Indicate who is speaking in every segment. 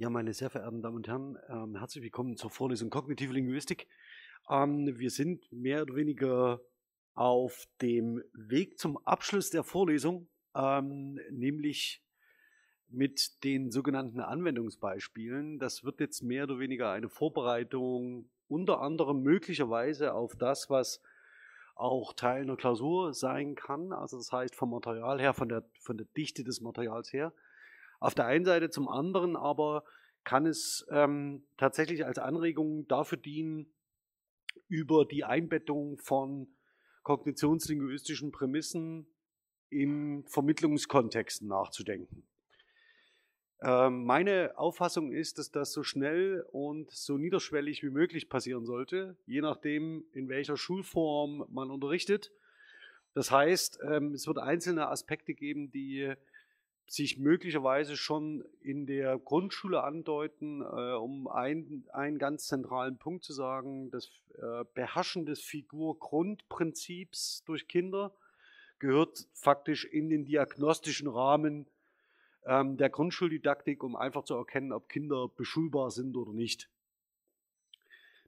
Speaker 1: Ja, meine sehr verehrten Damen und Herren, ähm, herzlich willkommen zur Vorlesung Kognitive Linguistik. Ähm, wir sind mehr oder weniger auf dem Weg zum Abschluss der Vorlesung, ähm, nämlich mit den sogenannten Anwendungsbeispielen. Das wird jetzt mehr oder weniger eine Vorbereitung unter anderem möglicherweise auf das, was auch Teil einer Klausur sein kann. Also das heißt vom Material her, von der, von der Dichte des Materials her. Auf der einen Seite, zum anderen aber kann es ähm, tatsächlich als Anregung dafür dienen, über die Einbettung von kognitionslinguistischen Prämissen in Vermittlungskontexten nachzudenken. Ähm, meine Auffassung ist, dass das so schnell und so niederschwellig wie möglich passieren sollte, je nachdem, in welcher Schulform man unterrichtet. Das heißt, ähm, es wird einzelne Aspekte geben, die sich möglicherweise schon in der Grundschule andeuten, äh, um ein, einen ganz zentralen Punkt zu sagen, das äh, Beherrschen des Figur-Grundprinzips durch Kinder gehört faktisch in den diagnostischen Rahmen ähm, der Grundschuldidaktik, um einfach zu erkennen, ob Kinder beschulbar sind oder nicht.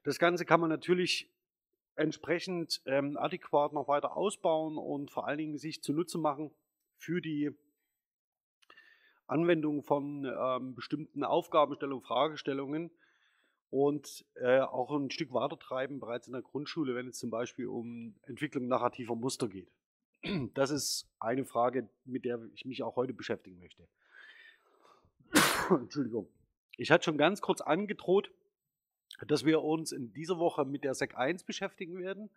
Speaker 1: Das Ganze kann man natürlich entsprechend ähm, adäquat noch weiter ausbauen und vor allen Dingen sich zunutze machen für die Anwendung von ähm, bestimmten Aufgabenstellungen, Fragestellungen und äh, auch ein Stück weiter treiben bereits in der Grundschule, wenn es zum Beispiel um Entwicklung narrativer Muster geht. Das ist eine Frage, mit der ich mich auch heute beschäftigen möchte. Entschuldigung. Ich hatte schon ganz kurz angedroht, dass wir uns in dieser Woche mit der SEC 1 beschäftigen werden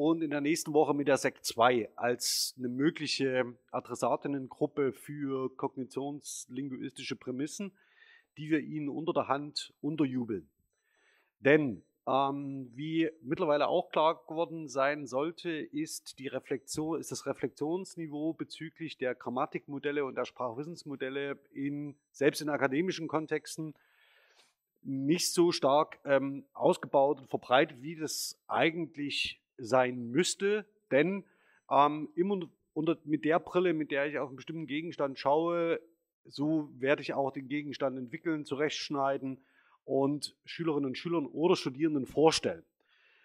Speaker 1: und in der nächsten Woche mit der SEC 2 als eine mögliche Adressatinnengruppe für kognitionslinguistische Prämissen, die wir Ihnen unter der Hand unterjubeln. Denn ähm, wie mittlerweile auch klar geworden sein sollte, ist, die Reflexion, ist das Reflexionsniveau bezüglich der Grammatikmodelle und der Sprachwissensmodelle in, selbst in akademischen Kontexten nicht so stark ähm, ausgebaut und verbreitet, wie das eigentlich sein müsste, denn ähm, immer unter, mit der Brille, mit der ich auf einen bestimmten Gegenstand schaue, so werde ich auch den Gegenstand entwickeln, zurechtschneiden und Schülerinnen und Schülern oder Studierenden vorstellen.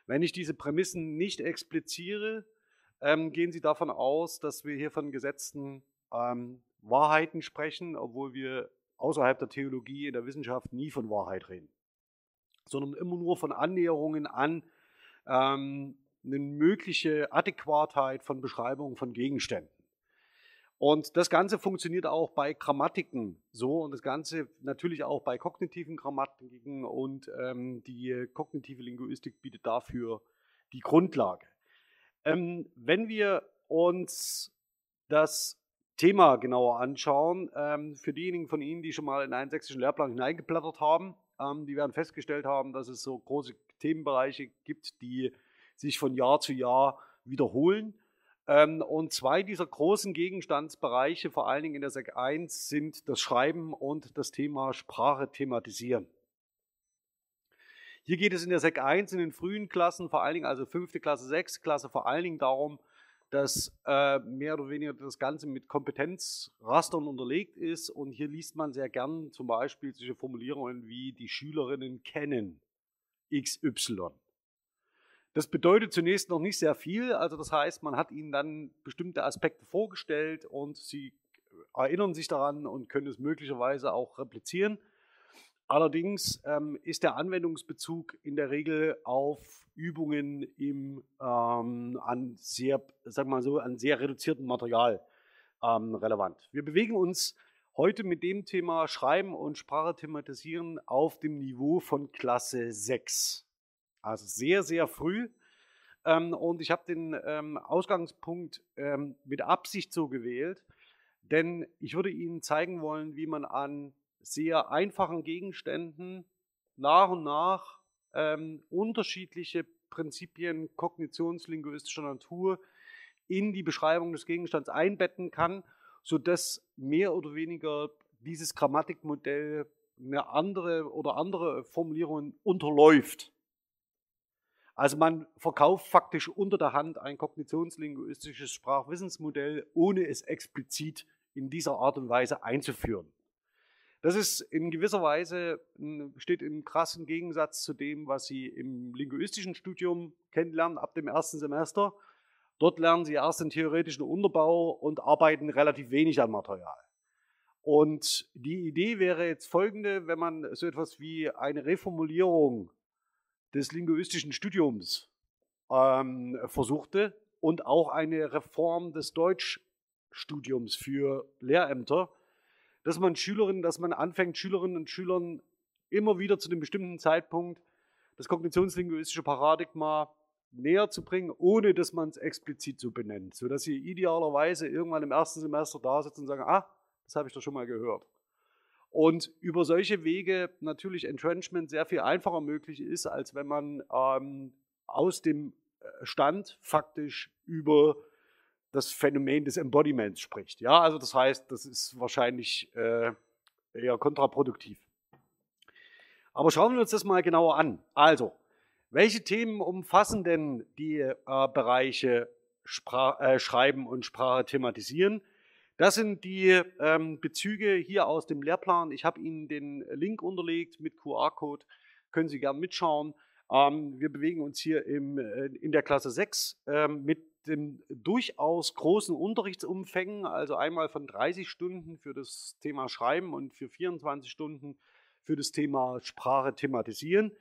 Speaker 1: Wenn ich diese Prämissen nicht expliziere, ähm, gehen Sie davon aus, dass wir hier von gesetzten ähm, Wahrheiten sprechen, obwohl wir außerhalb der Theologie in der Wissenschaft nie von Wahrheit reden, sondern immer nur von Annäherungen an ähm, eine mögliche Adäquatheit von Beschreibungen von Gegenständen. Und das Ganze funktioniert auch bei Grammatiken so und das Ganze natürlich auch bei kognitiven Grammatiken und ähm, die kognitive Linguistik bietet dafür die Grundlage. Ähm, wenn wir uns das Thema genauer anschauen, ähm, für diejenigen von Ihnen, die schon mal in einen sächsischen Lehrplan hineingeblättert haben, ähm, die werden festgestellt haben, dass es so große Themenbereiche gibt, die sich von Jahr zu Jahr wiederholen. Ähm, und zwei dieser großen Gegenstandsbereiche, vor allen Dingen in der SEC 1, sind das Schreiben und das Thema Sprache thematisieren. Hier geht es in der SEC 1 in den frühen Klassen, vor allen Dingen also fünfte Klasse, sechste Klasse, vor allen Dingen darum, dass äh, mehr oder weniger das Ganze mit Kompetenzrastern unterlegt ist. Und hier liest man sehr gern zum Beispiel solche Formulierungen wie die Schülerinnen kennen XY. Das bedeutet zunächst noch nicht sehr viel. Also das heißt, man hat ihnen dann bestimmte Aspekte vorgestellt und sie erinnern sich daran und können es möglicherweise auch replizieren. Allerdings ähm, ist der Anwendungsbezug in der Regel auf Übungen im, ähm, an sehr, sag mal so, an sehr reduziertem Material ähm, relevant. Wir bewegen uns heute mit dem Thema Schreiben und Sprache thematisieren auf dem Niveau von Klasse 6. Also sehr, sehr früh. Ähm, und ich habe den ähm, Ausgangspunkt ähm, mit Absicht so gewählt, denn ich würde Ihnen zeigen wollen, wie man an sehr einfachen Gegenständen nach und nach ähm, unterschiedliche Prinzipien kognitionslinguistischer Natur in die Beschreibung des Gegenstands einbetten kann, sodass mehr oder weniger dieses Grammatikmodell eine andere oder andere Formulierungen unterläuft. Also man verkauft faktisch unter der Hand ein kognitionslinguistisches Sprachwissensmodell, ohne es explizit in dieser Art und Weise einzuführen. Das ist in gewisser Weise, steht im krassen Gegensatz zu dem, was Sie im linguistischen Studium kennenlernen ab dem ersten Semester. Dort lernen Sie erst den theoretischen Unterbau und arbeiten relativ wenig an Material. Und die Idee wäre jetzt folgende, wenn man so etwas wie eine Reformulierung des linguistischen Studiums ähm, versuchte und auch eine Reform des Deutschstudiums für Lehrämter, dass man Schülerinnen, dass man anfängt, Schülerinnen und Schülern immer wieder zu einem bestimmten Zeitpunkt das kognitionslinguistische Paradigma näher zu bringen, ohne dass man es explizit so benennt, sodass sie idealerweise irgendwann im ersten Semester da sitzen und sagen, ah, das habe ich doch schon mal gehört. Und über solche Wege natürlich Entrenchment sehr viel einfacher möglich ist, als wenn man ähm, aus dem äh, Stand faktisch über das Phänomen des Embodiments spricht. Ja, also das heißt, das ist wahrscheinlich äh, eher kontraproduktiv. Aber schauen wir uns das mal genauer an. Also, welche Themen umfassen denn die äh, Bereiche Spra äh, Schreiben und Sprache thematisieren? Das sind die ähm, Bezüge hier aus dem Lehrplan. Ich habe Ihnen den Link unterlegt mit QR-Code. Können Sie gerne mitschauen. Ähm, wir bewegen uns hier im, äh, in der Klasse 6 ähm, mit den durchaus großen Unterrichtsumfängen, also einmal von 30 Stunden für das Thema Schreiben und für 24 Stunden für das Thema Sprache thematisieren.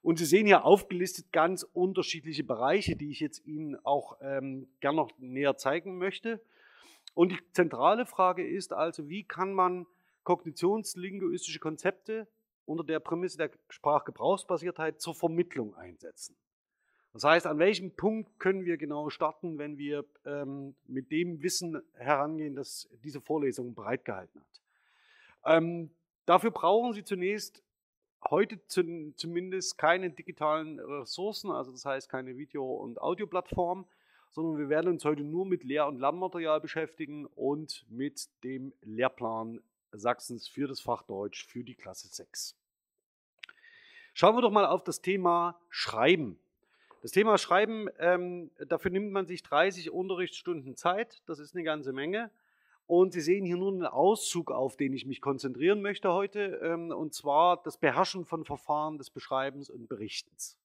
Speaker 1: Und Sie sehen hier aufgelistet ganz unterschiedliche Bereiche, die ich jetzt Ihnen auch ähm, gern noch näher zeigen möchte. Und die zentrale Frage ist also, wie kann man kognitionslinguistische Konzepte unter der Prämisse der Sprachgebrauchsbasiertheit zur Vermittlung einsetzen? Das heißt, an welchem Punkt können wir genau starten, wenn wir ähm, mit dem Wissen herangehen, das diese Vorlesung bereitgehalten hat? Ähm, dafür brauchen Sie zunächst heute zu, zumindest keine digitalen Ressourcen, also das heißt keine Video- und Audioplattform, sondern wir werden uns heute nur mit Lehr- und Lernmaterial beschäftigen und mit dem Lehrplan Sachsens für das Fach Deutsch für die Klasse 6. Schauen wir doch mal auf das Thema Schreiben. Das Thema Schreiben, ähm, dafür nimmt man sich 30 Unterrichtsstunden Zeit. Das ist eine ganze Menge. Und Sie sehen hier nur einen Auszug, auf den ich mich konzentrieren möchte heute, ähm, und zwar das Beherrschen von Verfahren des Beschreibens und Berichtens.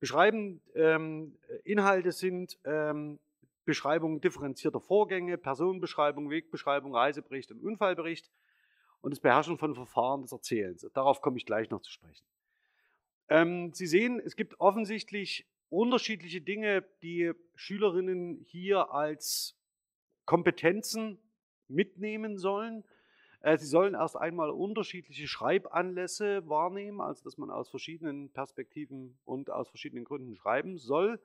Speaker 1: Beschreiben ähm, Inhalte sind ähm, Beschreibungen differenzierter Vorgänge, Personenbeschreibung, Wegbeschreibung, Reisebericht und Unfallbericht und das Beherrschen von Verfahren des Erzählens. Darauf komme ich gleich noch zu sprechen. Ähm, Sie sehen, es gibt offensichtlich unterschiedliche Dinge, die Schülerinnen hier als Kompetenzen mitnehmen sollen. Äh, sie sollen erst einmal unterschiedliche Schreibanlässe wahrnehmen, also dass man aus verschiedenen Perspektiven und aus verschiedenen Gründen schreiben soll.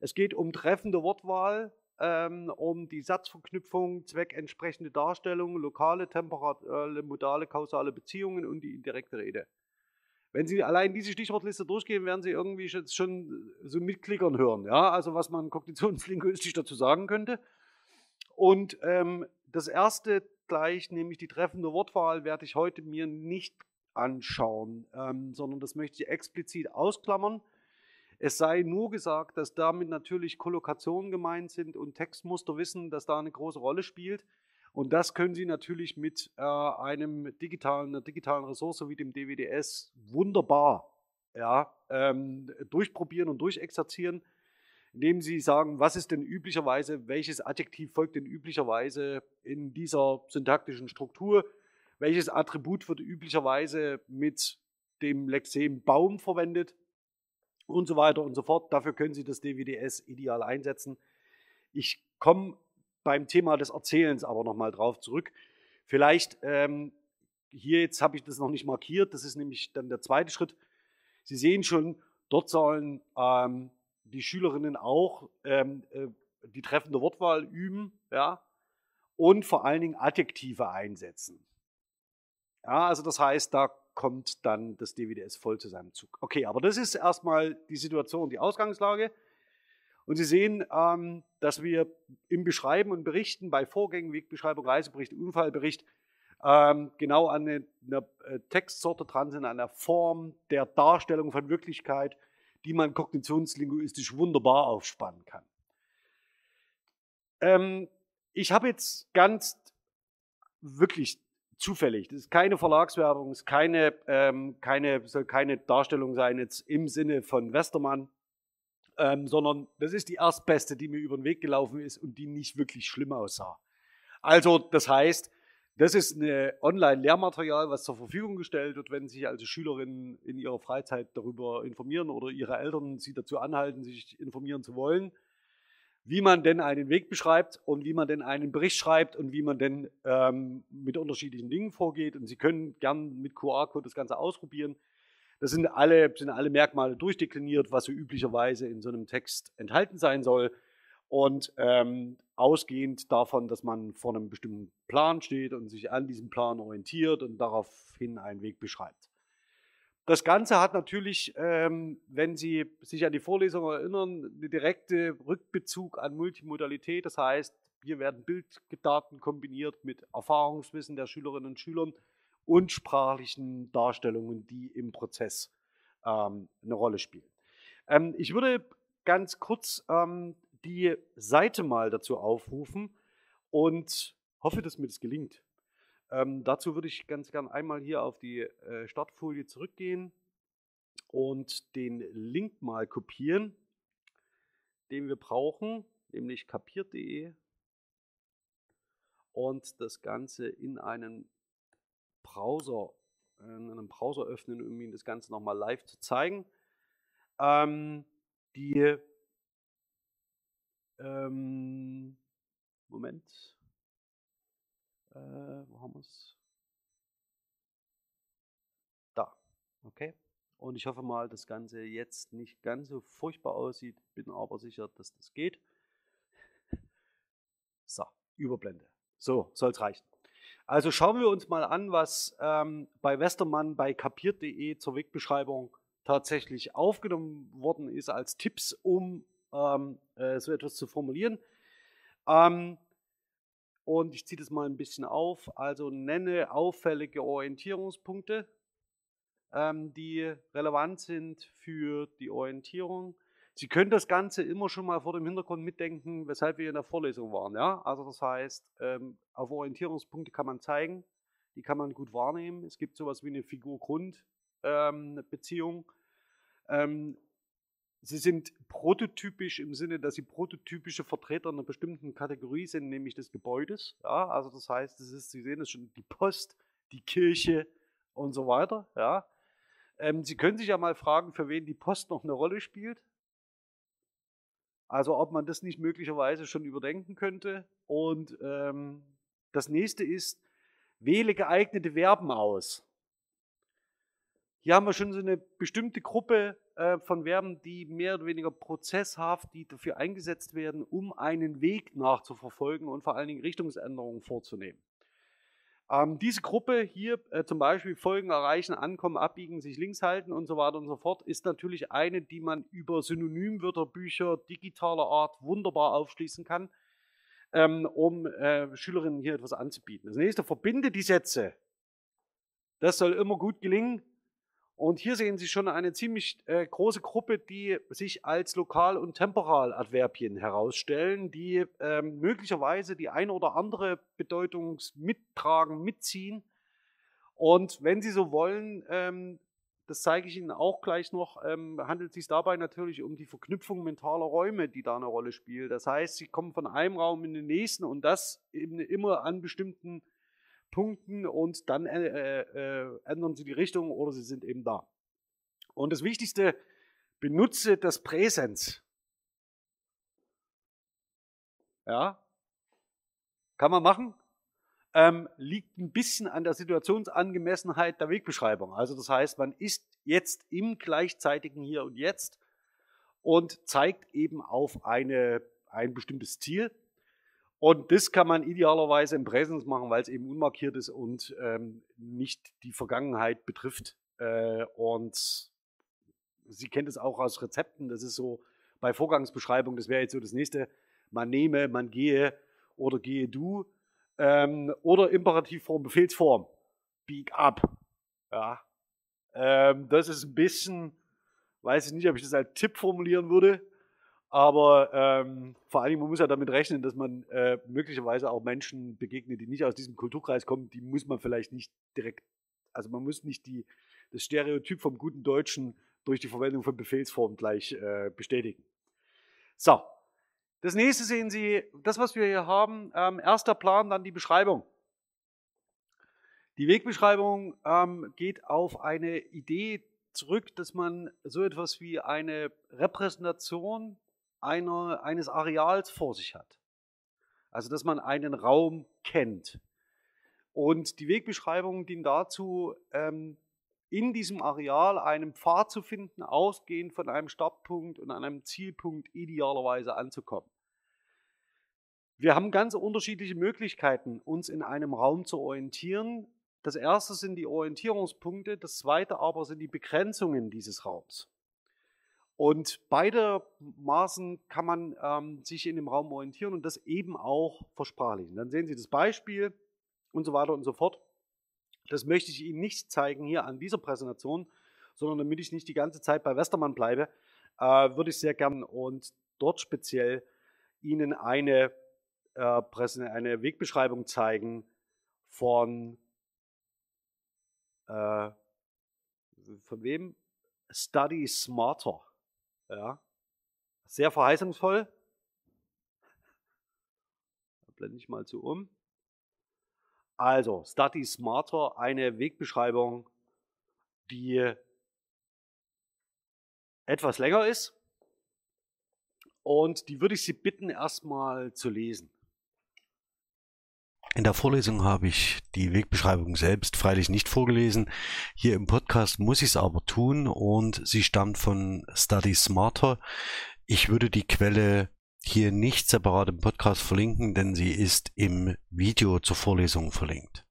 Speaker 1: Es geht um treffende Wortwahl, ähm, um die Satzverknüpfung, zweckentsprechende Darstellung, lokale, temporale, modale, kausale Beziehungen und die indirekte Rede. Wenn Sie allein diese Stichwortliste durchgehen, werden Sie irgendwie schon so mitklickern hören, ja, also was man kognitionslinguistisch dazu sagen könnte. Und ähm, das erste gleich, nämlich die treffende Wortwahl, werde ich heute mir nicht anschauen, ähm, sondern das möchte ich explizit ausklammern. Es sei nur gesagt, dass damit natürlich Kollokationen gemeint sind und Textmusterwissen, das da eine große Rolle spielt. Und das können Sie natürlich mit äh, einem digitalen, einer digitalen Ressource wie dem DWDS wunderbar ja, ähm, durchprobieren und durchexerzieren, indem Sie sagen, was ist denn üblicherweise, welches Adjektiv folgt denn üblicherweise in dieser syntaktischen Struktur, welches Attribut wird üblicherweise mit dem Lexem Baum verwendet und so weiter und so fort. Dafür können Sie das DWDS ideal einsetzen. Ich komme beim Thema des Erzählens aber nochmal drauf zurück. Vielleicht ähm, hier jetzt habe ich das noch nicht markiert, das ist nämlich dann der zweite Schritt. Sie sehen schon, dort sollen ähm, die Schülerinnen auch ähm, äh, die treffende Wortwahl üben ja, und vor allen Dingen Adjektive einsetzen. Ja, also das heißt, da kommt dann das DWDS voll zu seinem Zug. Okay, aber das ist erstmal die Situation, die Ausgangslage. Und Sie sehen, ähm, dass wir im Beschreiben und Berichten bei Vorgängen, Wegbeschreibung, Reisebericht, Unfallbericht ähm, genau an einer äh, Textsorte dran sind, an der Form der Darstellung von Wirklichkeit, die man kognitionslinguistisch wunderbar aufspannen kann. Ähm, ich habe jetzt ganz wirklich zufällig. Das ist keine Verlagswerbung, es ist keine, ähm, keine, soll keine Darstellung sein jetzt im Sinne von Westermann, ähm, sondern das ist die erstbeste, die mir über den Weg gelaufen ist und die nicht wirklich schlimm aussah. Also, das heißt, das ist ein Online-Lehrmaterial, was zur Verfügung gestellt wird, wenn sich also Schülerinnen in ihrer Freizeit darüber informieren oder ihre Eltern sie dazu anhalten, sich informieren zu wollen, wie man denn einen Weg beschreibt und wie man denn einen Bericht schreibt und wie man denn ähm, mit unterschiedlichen Dingen vorgeht. Und Sie können gern mit QR-Code das Ganze ausprobieren. Das sind alle, sind alle Merkmale durchdekliniert, was so üblicherweise in so einem Text enthalten sein soll. Und ähm, ausgehend davon, dass man vor einem bestimmten Plan steht und sich an diesem Plan orientiert und daraufhin einen Weg beschreibt. Das Ganze hat natürlich, ähm, wenn Sie sich an die Vorlesung erinnern, einen direkten Rückbezug an Multimodalität. Das heißt, hier werden Bilddaten kombiniert mit Erfahrungswissen der Schülerinnen und Schülern und sprachlichen Darstellungen, die im Prozess ähm, eine Rolle spielen. Ähm, ich würde ganz kurz die Seite mal dazu aufrufen und hoffe, dass mir das gelingt. Ähm, dazu würde ich ganz gern einmal hier auf die äh, Startfolie zurückgehen und den Link mal kopieren, den wir brauchen, nämlich kapiert.de und das Ganze in einen Browser, in einem Browser öffnen, um Ihnen das Ganze nochmal live zu zeigen. Ähm, die ähm, Moment. Äh, wo haben wir es? Da. Okay. Und ich hoffe mal, das Ganze jetzt nicht ganz so furchtbar aussieht, bin aber sicher, dass das geht. So, Überblende. So, soll es reichen. Also schauen wir uns mal an, was ähm, bei Westermann bei kapiert.de zur Wegbeschreibung tatsächlich aufgenommen worden ist als Tipps, um ähm, äh, so etwas zu formulieren. Ähm, und ich ziehe das mal ein bisschen auf. Also nenne auffällige Orientierungspunkte, ähm, die relevant sind für die Orientierung. Sie können das Ganze immer schon mal vor dem Hintergrund mitdenken, weshalb wir in der Vorlesung waren. Ja? Also das heißt, ähm, auf Orientierungspunkte kann man zeigen, die kann man gut wahrnehmen. Es gibt sowas wie eine Figur-Grund-Beziehung. Ähm, Sie sind prototypisch im Sinne, dass sie prototypische Vertreter einer bestimmten Kategorie sind, nämlich des Gebäudes. Ja, also das heißt, das ist, Sie sehen es schon, die Post, die Kirche und so weiter. Ja. Ähm, sie können sich ja mal fragen, für wen die Post noch eine Rolle spielt. Also ob man das nicht möglicherweise schon überdenken könnte. Und ähm, das nächste ist, wähle geeignete Verben aus. Hier haben wir schon so eine bestimmte Gruppe äh, von Verben, die mehr oder weniger prozesshaft, die dafür eingesetzt werden, um einen Weg nachzuverfolgen und vor allen Dingen Richtungsänderungen vorzunehmen. Ähm, diese Gruppe hier, äh, zum Beispiel Folgen erreichen, ankommen, abbiegen, sich links halten und so weiter und so fort, ist natürlich eine, die man über Synonymwörterbücher digitaler Art wunderbar aufschließen kann, ähm, um äh, Schülerinnen hier etwas anzubieten. Das nächste, verbinde die Sätze. Das soll immer gut gelingen. Und hier sehen Sie schon eine ziemlich äh, große Gruppe, die sich als Lokal- und Temporaladverbien herausstellen, die ähm, möglicherweise die eine oder andere Bedeutung mittragen, mitziehen. Und wenn Sie so wollen, ähm, das zeige ich Ihnen auch gleich noch, ähm, handelt es sich dabei natürlich um die Verknüpfung mentaler Räume, die da eine Rolle spielt. Das heißt, Sie kommen von einem Raum in den nächsten und das eben immer an bestimmten Punkten und dann äh, äh, ändern sie die Richtung oder sie sind eben da. Und das Wichtigste, benutze das Präsens. Ja, kann man machen. Ähm, liegt ein bisschen an der Situationsangemessenheit der Wegbeschreibung. Also das heißt, man ist jetzt im gleichzeitigen Hier und Jetzt und zeigt eben auf eine, ein bestimmtes Ziel. Und das kann man idealerweise im Präsens machen, weil es eben unmarkiert ist und ähm, nicht die Vergangenheit betrifft. Äh, und Sie kennt es auch aus Rezepten, das ist so bei Vorgangsbeschreibung, das wäre jetzt so das nächste, man nehme, man gehe oder gehe du ähm, oder Imperativform, Befehlsform, beak up. Ja. Ähm, das ist ein bisschen, weiß ich nicht, ob ich das als Tipp formulieren würde, Aber ähm, vor allem, man muss ja damit rechnen, dass man äh, möglicherweise auch Menschen begegnet, die nicht aus diesem Kulturkreis kommen. Die muss man vielleicht nicht direkt, also man muss nicht die, das Stereotyp vom guten Deutschen durch die Verwendung von Befehlsformen gleich äh, bestätigen. So, das nächste sehen Sie, das, was wir hier haben, ähm, erster Plan, dann die Beschreibung. Die Wegbeschreibung ähm, geht auf eine Idee zurück, dass man so etwas wie eine Repräsentation einer, eines Areals vor sich hat. Also dass man einen Raum kennt. Und die Wegbeschreibung dient dazu, ähm, in diesem Areal einen Pfad zu finden, ausgehend von einem Startpunkt und einem Zielpunkt idealerweise anzukommen. Wir haben ganz unterschiedliche Möglichkeiten, uns in einem Raum zu orientieren. Das erste sind die Orientierungspunkte, das zweite aber sind die Begrenzungen dieses Raums. Und beide Maßen kann man ähm, sich in dem Raum orientieren und das eben auch versprachlichen. Dann sehen Sie das Beispiel und so weiter und so fort. Das möchte ich Ihnen nicht zeigen hier an dieser Präsentation, sondern damit ich nicht die ganze Zeit bei Westermann bleibe, äh, würde ich sehr gern und dort speziell Ihnen eine, äh, eine Wegbeschreibung zeigen von, äh, von wem? Study Smarter. Ja. Sehr verheißungsvoll. Da blende ich mal zu um. Also, Study Smarter, eine Wegbeschreibung, die etwas länger ist. Und die würde ich Sie bitten, erstmal zu lesen.
Speaker 2: In der Vorlesung habe ich die Wegbeschreibung selbst freilich nicht vorgelesen. Hier im Podcast muss ich es aber tun und sie stammt von Study Smarter. Ich würde die Quelle hier nicht separat im Podcast verlinken, denn sie ist im Video zur Vorlesung verlinkt.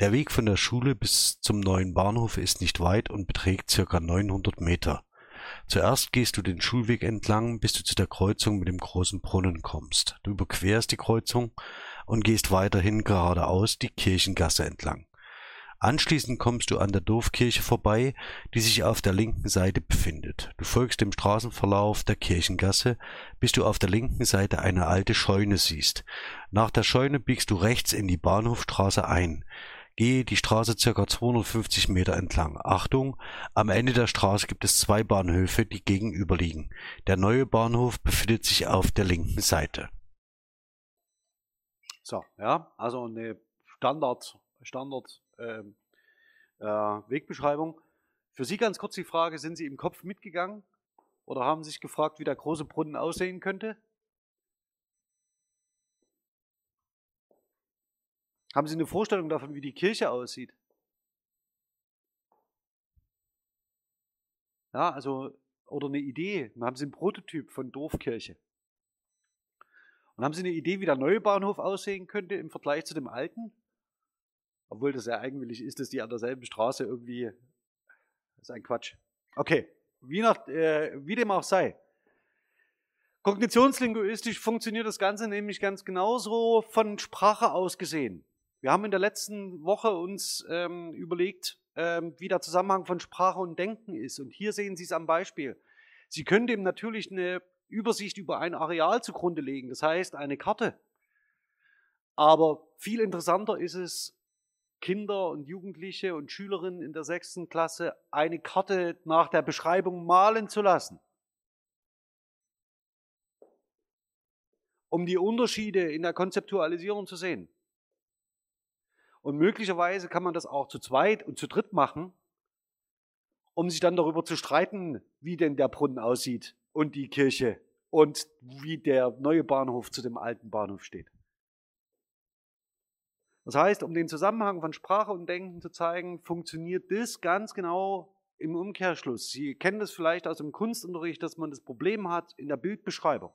Speaker 2: Der Weg von der Schule bis zum neuen Bahnhof ist nicht weit und beträgt circa 900 Meter. Zuerst gehst du den Schulweg entlang, bis du zu der Kreuzung mit dem großen Brunnen kommst. Du überquerst die Kreuzung und gehst weiterhin geradeaus die Kirchengasse entlang. Anschließend kommst du an der Dorfkirche vorbei, die sich auf der linken Seite befindet. Du folgst dem Straßenverlauf der Kirchengasse, bis du auf der linken Seite eine alte Scheune siehst. Nach der Scheune biegst du rechts in die Bahnhofstraße ein. Gehe die Straße circa 250 Meter entlang. Achtung, am Ende der Straße gibt es zwei Bahnhöfe, die gegenüberliegen. Der neue Bahnhof befindet sich auf der linken Seite.
Speaker 1: So, ja, also eine Standard, Standard ähm, äh, Wegbeschreibung. Für Sie ganz kurz die Frage, sind Sie im Kopf mitgegangen oder haben Sie sich gefragt, wie der große Brunnen aussehen könnte? Haben Sie eine Vorstellung davon, wie die Kirche aussieht? Ja, also, oder eine Idee. Haben Sie einen Prototyp von Dorfkirche? Und haben Sie eine Idee, wie der neue Bahnhof aussehen könnte im Vergleich zu dem alten? Obwohl das ja eigenwillig ist, dass die an derselben Straße irgendwie. Das ist ein Quatsch. Okay, wie, nach, äh, wie dem auch sei. Kognitionslinguistisch funktioniert das Ganze nämlich ganz genauso von Sprache aus gesehen. Wir haben in der letzten Woche uns ähm, überlegt, ähm, wie der Zusammenhang von Sprache und Denken ist. Und hier sehen Sie es am Beispiel. Sie können dem natürlich eine Übersicht über ein Areal zugrunde legen, das heißt eine Karte. Aber viel interessanter ist es, Kinder und Jugendliche und Schülerinnen in der sechsten Klasse eine Karte nach der Beschreibung malen zu lassen. Um die Unterschiede in der Konzeptualisierung zu sehen. Und möglicherweise kann man das auch zu zweit und zu dritt machen, um sich dann darüber zu streiten, wie denn der Brunnen aussieht und die Kirche und wie der neue Bahnhof zu dem alten Bahnhof steht. Das heißt, um den Zusammenhang von Sprache und Denken zu zeigen, funktioniert das ganz genau im Umkehrschluss. Sie kennen das vielleicht aus dem Kunstunterricht, dass man das Problem hat in der Bildbeschreibung.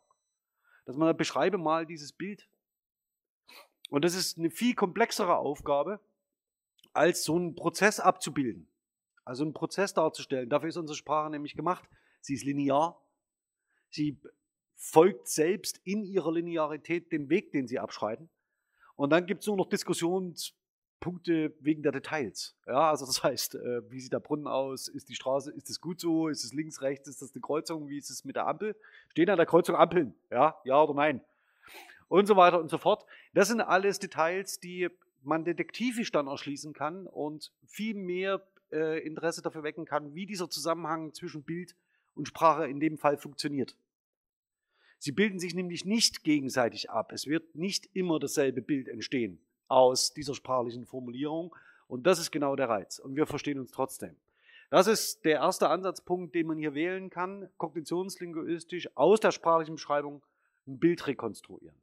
Speaker 1: Dass man beschreibe mal dieses Bild. Und das ist eine viel komplexere Aufgabe, als so einen Prozess abzubilden. Also einen Prozess darzustellen. Dafür ist unsere Sprache nämlich gemacht. Sie ist linear. Sie folgt selbst in ihrer Linearität dem Weg, den sie abschreiten. Und dann gibt es nur noch Diskussions, Punkte wegen der Details. Ja, also das heißt, äh, wie sieht der Brunnen aus? Ist die Straße, ist es gut so? Ist es links, rechts? Ist das eine Kreuzung? Wie ist es mit der Ampel? Stehen an der Kreuzung Ampeln? Ja, ja oder nein? Und so weiter und so fort. Das sind alles Details, die man detektivisch dann erschließen kann und viel mehr äh, Interesse dafür wecken kann, wie dieser Zusammenhang zwischen Bild und Sprache in dem Fall funktioniert. Sie bilden sich nämlich nicht gegenseitig ab. Es wird nicht immer dasselbe Bild entstehen aus dieser sprachlichen Formulierung. Und das ist genau der Reiz. Und wir verstehen uns trotzdem. Das ist der erste Ansatzpunkt, den man hier wählen kann, kognitionslinguistisch aus der sprachlichen Beschreibung ein Bild rekonstruieren.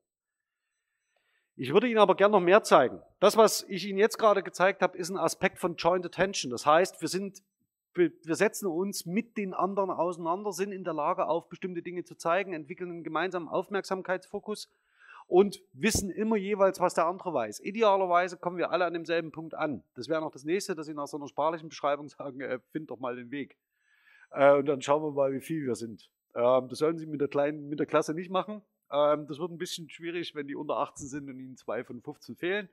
Speaker 1: Ich würde Ihnen aber gerne noch mehr zeigen. Das, was ich Ihnen jetzt gerade gezeigt habe, ist ein Aspekt von Joint Attention. Das heißt, wir, sind, wir setzen uns mit den anderen auseinander, sind in der Lage, auf bestimmte Dinge zu zeigen, entwickeln einen gemeinsamen Aufmerksamkeitsfokus und wissen immer jeweils, was der andere weiß. Idealerweise kommen wir alle an demselben Punkt an. Das wäre noch das nächste, dass Sie nach so einer sprachlichen Beschreibung sagen, äh, find doch mal den Weg. Äh, und dann schauen wir mal, wie viel wir sind. Ähm, das sollen Sie mit der kleinen, mit der Klasse nicht machen. Ähm, das wird ein bisschen schwierig, wenn die unter 18 sind und ihnen zwei von 15 fehlen.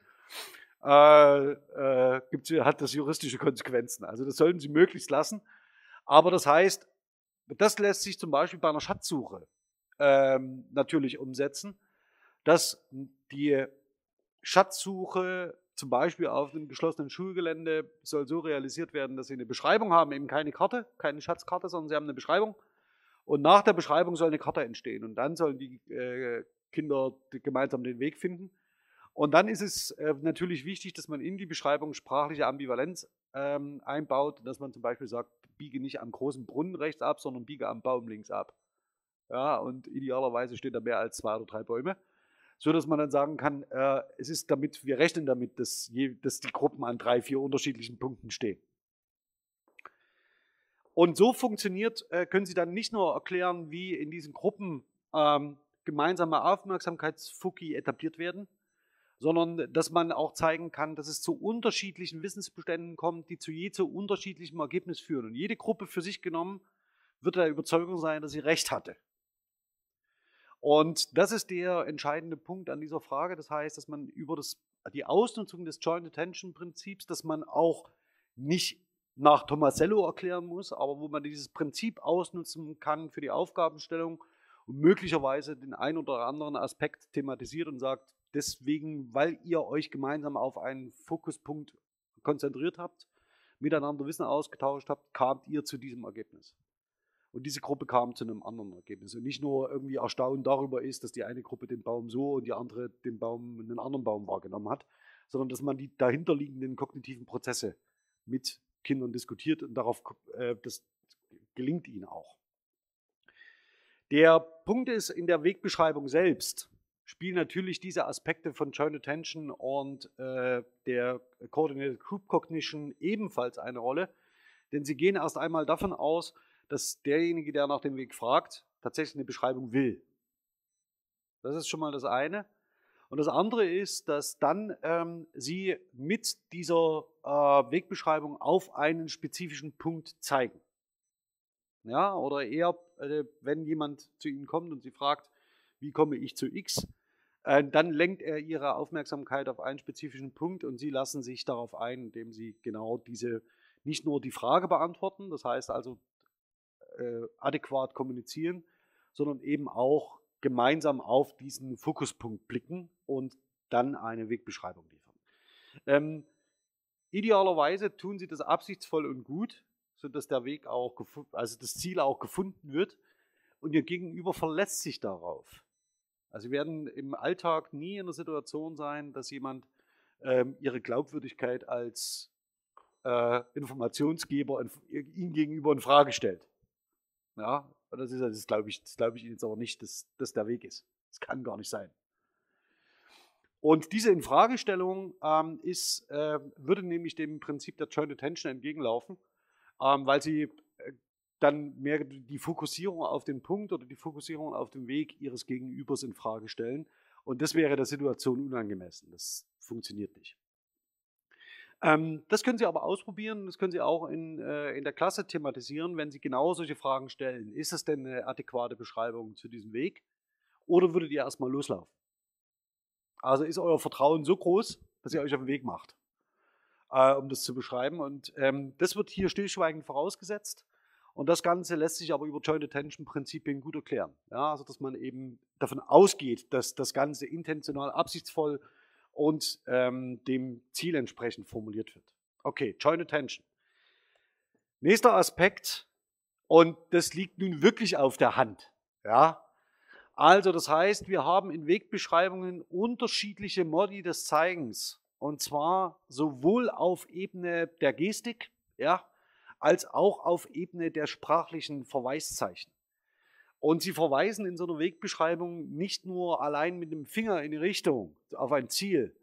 Speaker 1: Äh, äh, hat das juristische Konsequenzen. Also das sollten Sie möglichst lassen. Aber das heißt, das lässt sich zum Beispiel bei einer Schatzsuche ähm, natürlich umsetzen dass die Schatzsuche zum Beispiel auf einem geschlossenen Schulgelände soll so realisiert werden, dass sie eine Beschreibung haben, eben keine Karte, keine Schatzkarte, sondern sie haben eine Beschreibung. Und nach der Beschreibung soll eine Karte entstehen. Und dann sollen die äh, Kinder gemeinsam den Weg finden. Und dann ist es äh, natürlich wichtig, dass man in die Beschreibung sprachliche Ambivalenz ähm, einbaut, dass man zum Beispiel sagt, biege nicht am großen Brunnen rechts ab, sondern biege am Baum links ab. Ja, und idealerweise stehen da mehr als zwei oder drei Bäume so dass man dann sagen kann, äh, es ist damit, wir rechnen damit, dass, je, dass die Gruppen an drei, vier unterschiedlichen Punkten stehen. Und so funktioniert, äh, können Sie dann nicht nur erklären, wie in diesen Gruppen ähm, gemeinsame Aufmerksamkeitsfuki etabliert werden, sondern dass man auch zeigen kann, dass es zu unterschiedlichen Wissensbeständen kommt, die zu je zu unterschiedlichem Ergebnis führen. Und jede Gruppe für sich genommen wird der Überzeugung sein, dass sie recht hatte. Und das ist der entscheidende Punkt an dieser Frage. Das heißt, dass man über das, die Ausnutzung des Joint Attention Prinzips, dass man auch nicht nach Tomasello erklären muss, aber wo man dieses Prinzip ausnutzen kann für die Aufgabenstellung und möglicherweise den einen oder anderen Aspekt thematisiert und sagt, deswegen, weil ihr euch gemeinsam auf einen Fokuspunkt konzentriert habt, miteinander Wissen ausgetauscht habt, kamt ihr zu diesem Ergebnis. Und diese Gruppe kam zu einem anderen Ergebnis. Und nicht nur irgendwie erstaunt darüber ist, dass die eine Gruppe den Baum so und die andere den Baum, einen anderen Baum wahrgenommen hat, sondern dass man die dahinterliegenden kognitiven Prozesse mit Kindern diskutiert und darauf, äh, das gelingt ihnen auch. Der Punkt ist, in der Wegbeschreibung selbst spielen natürlich diese Aspekte von Joint Attention und äh, der Coordinated Group Cognition ebenfalls eine Rolle, denn sie gehen erst einmal davon aus, dass derjenige, der nach dem Weg fragt, tatsächlich eine Beschreibung will. Das ist schon mal das eine. Und das andere ist, dass dann ähm, Sie mit dieser äh, Wegbeschreibung auf einen spezifischen Punkt zeigen. Ja, oder eher, äh, wenn jemand zu Ihnen kommt und Sie fragt, wie komme ich zu X, äh, dann lenkt er Ihre Aufmerksamkeit auf einen spezifischen Punkt und Sie lassen sich darauf ein, indem Sie genau diese, nicht nur die Frage beantworten, das heißt also äh, adäquat kommunizieren, sondern eben auch gemeinsam auf diesen Fokuspunkt blicken und dann eine Wegbeschreibung liefern. Ähm, idealerweise tun sie das absichtsvoll und gut, sodass der Weg auch, also das Ziel auch gefunden wird und ihr Gegenüber verlässt sich darauf. Also sie werden im Alltag nie in der Situation sein, dass jemand ähm, ihre Glaubwürdigkeit als äh, Informationsgeber ihnen gegenüber in Frage stellt. Ja, das ist, das glaube ich, das glaube ich jetzt aber nicht, dass das der Weg ist. Das kann gar nicht sein. Und diese Infragestellung ähm, ist, äh, würde nämlich dem Prinzip der Joint Attention entgegenlaufen, ähm, weil sie dann mehr die Fokussierung auf den Punkt oder die Fokussierung auf den Weg ihres Gegenübers in Frage stellen. Und das wäre der Situation unangemessen. Das funktioniert nicht. Ähm, das können Sie aber ausprobieren, das können Sie auch in, äh, in der Klasse thematisieren, wenn Sie genau solche Fragen stellen. Ist es denn eine adäquate Beschreibung zu diesem Weg? Oder würdet ihr erstmal loslaufen? Also ist euer Vertrauen so groß, dass ihr euch auf den Weg macht. äh, um das zu beschreiben. Und ähm, das wird hier stillschweigend vorausgesetzt. Und das Ganze lässt sich aber über Joint Attention Prinzipien gut erklären. Ja, also dass man eben davon ausgeht, dass das Ganze intentional, absichtsvoll und ähm, dem Ziel entsprechend formuliert wird. Okay, Joint Attention. Nächster Aspekt, und das liegt nun wirklich auf der Hand. Ja, also das heißt, wir haben in Wegbeschreibungen unterschiedliche Modi des Zeigens. Und zwar sowohl auf Ebene der Gestik, ja, als auch auf Ebene der sprachlichen Verweiszeichen. Und sie verweisen in so einer Wegbeschreibung nicht nur allein mit dem Finger in die Richtung auf ein Ziel,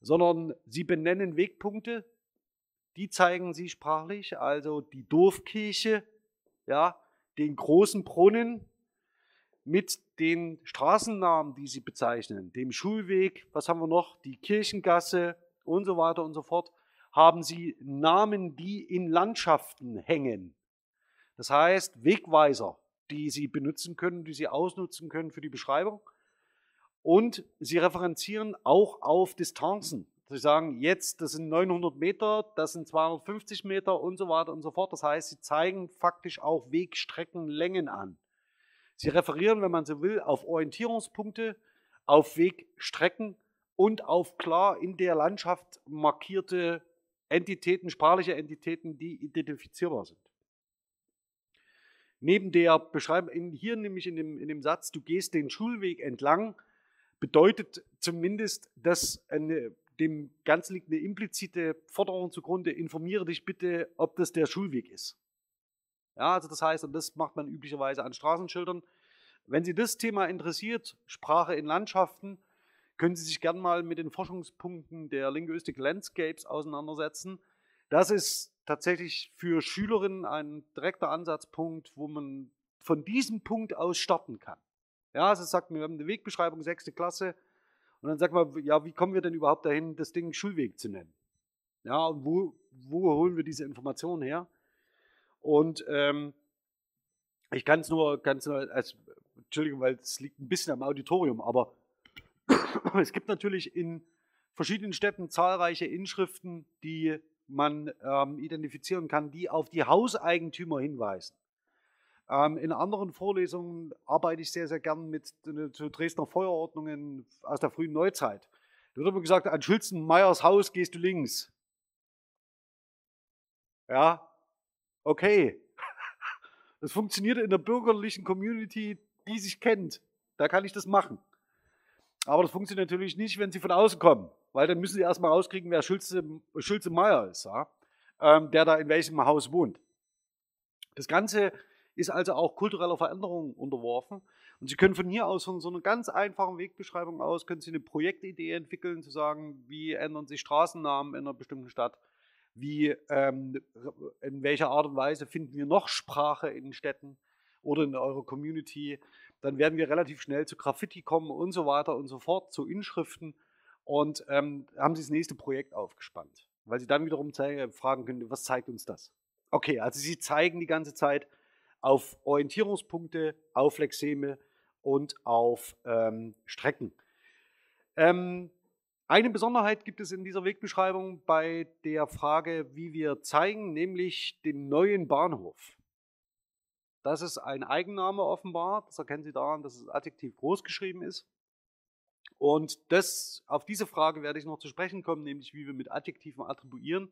Speaker 1: sondern sie benennen Wegpunkte, die zeigen sie sprachlich, also die Dorfkirche, ja, den großen Brunnen mit den Straßennamen, die sie bezeichnen, dem Schulweg, was haben wir noch, die Kirchengasse und so weiter und so fort haben sie Namen, die in Landschaften hängen. Das heißt Wegweiser, die sie benutzen können, die sie ausnutzen können für die Beschreibung. Und sie referenzieren auch auf Distanzen. Sie sagen, jetzt, das sind 900 Meter, das sind 250 Meter und so weiter und so fort. Das heißt, sie zeigen faktisch auch Wegstreckenlängen an. Sie referieren, wenn man so will, auf Orientierungspunkte, auf Wegstrecken und auf klar in der Landschaft markierte Entitäten, sprachliche Entitäten, die identifizierbar sind. Neben der Beschreibung, hier nämlich in dem, in dem Satz, du gehst den Schulweg entlang, bedeutet zumindest, dass eine, dem Ganzen liegt eine implizite Forderung zugrunde, informiere dich bitte, ob das der Schulweg ist. Ja, also das heißt, und das macht man üblicherweise an Straßenschildern. Wenn Sie das Thema interessiert, Sprache in Landschaften, können Sie sich gern mal mit den Forschungspunkten der Linguistic Landscapes auseinandersetzen. Das ist tatsächlich für Schülerinnen ein direkter Ansatzpunkt, wo man von diesem Punkt aus starten kann. Ja, also sagt mir, wir haben eine Wegbeschreibung, sechste Klasse, und dann sagt man, ja, wie kommen wir denn überhaupt dahin, das Ding Schulweg zu nennen? Ja, und wo, wo holen wir diese Informationen her? Und ähm, ich kann es nur, kann's nur als, Entschuldigung, weil es liegt ein bisschen am Auditorium, aber es gibt natürlich in verschiedenen Städten zahlreiche Inschriften, die man ähm, identifizieren kann, die auf die Hauseigentümer hinweisen. Ähm, in anderen Vorlesungen arbeite ich sehr, sehr gern mit zu Dresdner Feuerordnungen aus der frühen Neuzeit. Da wird immer gesagt, an Schulzen-Meyers Haus gehst du links. Ja, okay. Das funktioniert in der bürgerlichen Community, die sich kennt. Da kann ich das machen. Aber das funktioniert natürlich nicht, wenn sie von außen kommen, weil dann müssen sie erstmal rauskriegen, wer Schulze, Schulze Meier ist, ja? ähm, der da in welchem Haus wohnt. Das Ganze ist also auch kultureller Veränderung unterworfen. Und Sie können von hier aus, von so einer ganz einfachen Wegbeschreibung aus, können Sie eine Projektidee entwickeln, zu sagen, wie ändern sich Straßennamen in einer bestimmten Stadt, wie, ähm, in welcher Art und Weise finden wir noch Sprache in Städten oder in eurer Community, dann werden wir relativ schnell zu Graffiti kommen und so weiter und so fort, zu Inschriften und ähm, haben Sie das nächste Projekt aufgespannt, weil Sie dann wiederum zeigen, fragen können, was zeigt uns das? Okay, also Sie zeigen die ganze Zeit auf Orientierungspunkte, auf Lexeme und auf ähm, Strecken. Ähm, eine Besonderheit gibt es in dieser Wegbeschreibung bei der Frage, wie wir zeigen, nämlich den neuen Bahnhof. Das ist ein Eigenname offenbar. Das erkennen Sie daran, dass das Adjektiv groß geschrieben ist. Und das, auf diese Frage werde ich noch zu sprechen kommen, nämlich wie wir mit Adjektiven attribuieren.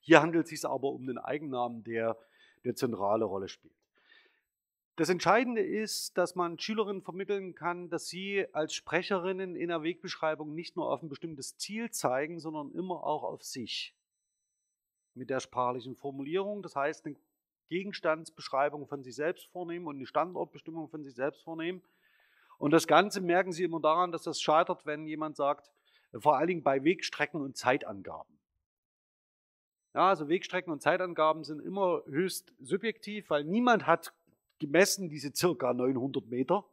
Speaker 1: Hier handelt es sich aber um den Eigennamen, der eine zentrale Rolle spielt. Das Entscheidende ist, dass man Schülerinnen vermitteln kann, dass sie als Sprecherinnen in der Wegbeschreibung nicht nur auf ein bestimmtes Ziel zeigen, sondern immer auch auf sich. Mit der sprachlichen Formulierung, das heißt, eine Gegenstandsbeschreibung von sich selbst vornehmen und eine Standortbestimmung von sich selbst vornehmen. Und das Ganze merken Sie immer daran, dass das scheitert, wenn jemand sagt, vor allen Dingen bei Wegstrecken und Zeitangaben. Ja, also Wegstrecken und Zeitangaben sind immer höchst subjektiv, weil niemand hat gemessen diese circa 900 Meter,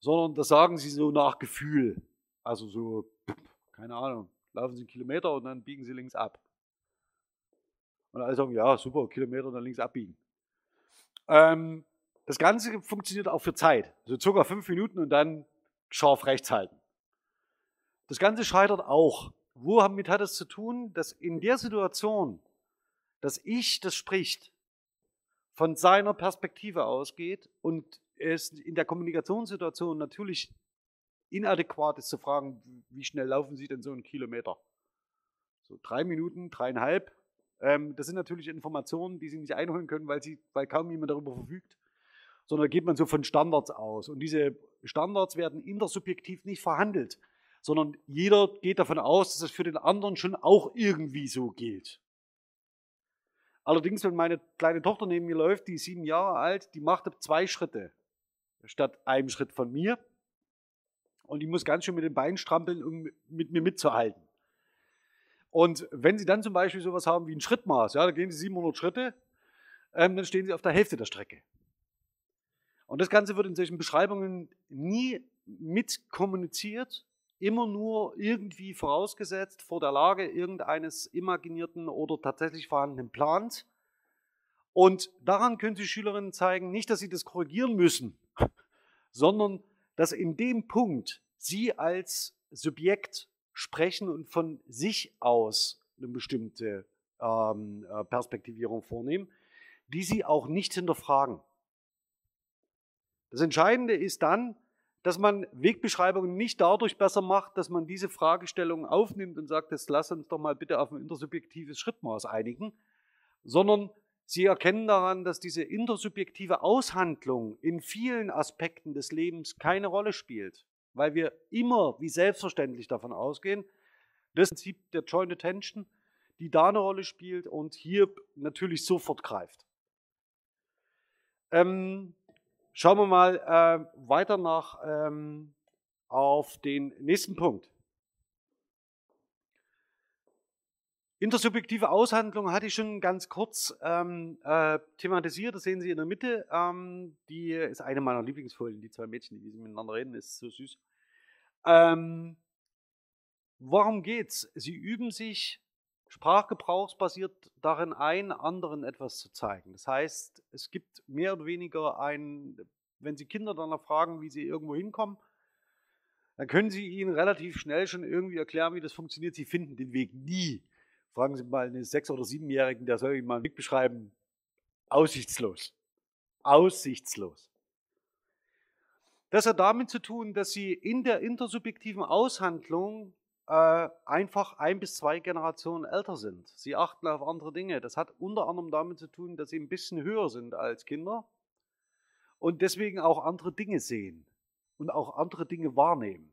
Speaker 1: sondern das sagen sie so nach Gefühl. Also so, keine Ahnung, laufen Sie einen Kilometer und dann biegen Sie links ab. Und alle sagen, ja, super, Kilometer dann links abbiegen. Ähm, das Ganze funktioniert auch für Zeit. So also circa fünf Minuten und dann scharf rechts halten. Das Ganze scheitert auch, womit hat es zu tun, dass in der Situation, dass Ich das spricht, von seiner Perspektive ausgeht und es in der Kommunikationssituation natürlich inadäquat ist zu fragen, wie schnell laufen Sie denn so einen Kilometer? So drei Minuten, dreieinhalb. Ähm, das sind natürlich Informationen, die Sie nicht einholen können, weil, sie, weil kaum jemand darüber verfügt, sondern da geht man so von Standards aus. Und diese Standards werden intersubjektiv nicht verhandelt, sondern jeder geht davon aus, dass es für den anderen schon auch irgendwie so gilt. Allerdings, wenn meine kleine Tochter neben mir läuft, die ist sieben Jahre alt, die macht zwei Schritte statt einem Schritt von mir. Und die muss ganz schön mit den Beinen strampeln, um mit mir mitzuhalten. Und wenn Sie dann zum Beispiel sowas haben wie ein Schrittmaß, ja, da gehen Sie 700 Schritte, ähm, dann stehen Sie auf der Hälfte der Strecke. Und das Ganze wird in solchen Beschreibungen nie mitkommuniziert, immer nur irgendwie vorausgesetzt vor der Lage irgendeines imaginierten oder tatsächlich vorhandenen Plans. Und daran können Sie Schülerinnen zeigen, nicht, dass sie das korrigieren müssen, sondern dass in dem Punkt Sie als Subjekt sprechen und von sich aus eine bestimmte ähm, äh, Perspektivierung vornehmen, die Sie auch nicht hinterfragen. Das Entscheidende ist dann, dass man Wegbeschreibungen nicht dadurch besser macht, dass man diese Fragestellungen aufnimmt und sagt, jetzt lass uns doch mal bitte auf ein intersubjektives Schrittmaß einigen, sondern sie erkennen daran, dass diese intersubjektive Aushandlung in vielen Aspekten des Lebens keine Rolle spielt, weil wir immer wie selbstverständlich davon ausgehen, das Prinzip der Joint Attention, die da eine Rolle spielt und hier natürlich sofort greift. Ähm, Schauen wir mal äh, weiter nach ähm, auf den nächsten Punkt. Intersubjektive Aushandlung hatte ich schon ganz kurz ähm, äh, thematisiert. Das sehen Sie in der Mitte. Ähm, die ist eine meiner Lieblingsfolien. Die zwei Mädchen, die miteinander reden, ist so süß. Ähm, worum geht's? Sie üben sich sprachgebrauchsbasiert darin ein, anderen etwas zu zeigen. Das heißt, es gibt mehr oder weniger ein, wenn Sie Kinder danach fragen, wie sie irgendwo hinkommen, dann können Sie ihnen relativ schnell schon irgendwie erklären, wie das funktioniert. Sie finden den Weg nie. Fragen Sie mal einen Sechs- oder Siebenjährigen, der soll Ihnen mal einen Weg beschreiben. Aussichtslos. Aussichtslos. Das hat damit zu tun, dass Sie in der intersubjektiven Aushandlung äh, einfach ein bis zwei Generationen älter sind. Sie achten auf andere Dinge. Das hat unter anderem damit zu tun, dass sie ein bisschen höher sind als Kinder und deswegen auch andere Dinge sehen und auch andere Dinge wahrnehmen.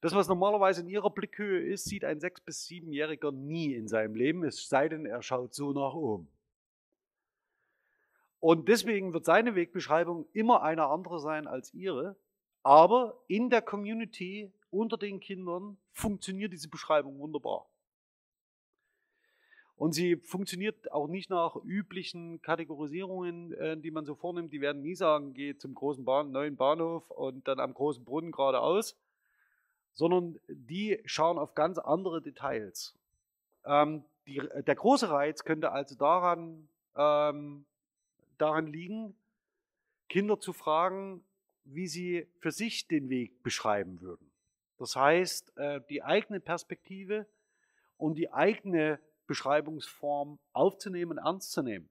Speaker 1: Das, was normalerweise in ihrer Blickhöhe ist, sieht ein sechs- bis siebenjähriger nie in seinem Leben, es sei denn, er schaut so nach oben. Und deswegen wird seine Wegbeschreibung immer eine andere sein als ihre, aber in der Community unter den Kindern funktioniert diese Beschreibung wunderbar. Und sie funktioniert auch nicht nach üblichen Kategorisierungen, äh, die man so vornimmt. Die werden nie sagen, geh zum großen Bahn, neuen Bahnhof und dann am großen Brunnen geradeaus, sondern die schauen auf ganz andere Details. Ähm, die, der große Reiz könnte also daran, ähm, daran liegen, Kinder zu fragen, wie sie für sich den Weg beschreiben würden. Das heißt, äh, die eigene Perspektive und die eigene Beschreibungsform aufzunehmen, ernst zu nehmen,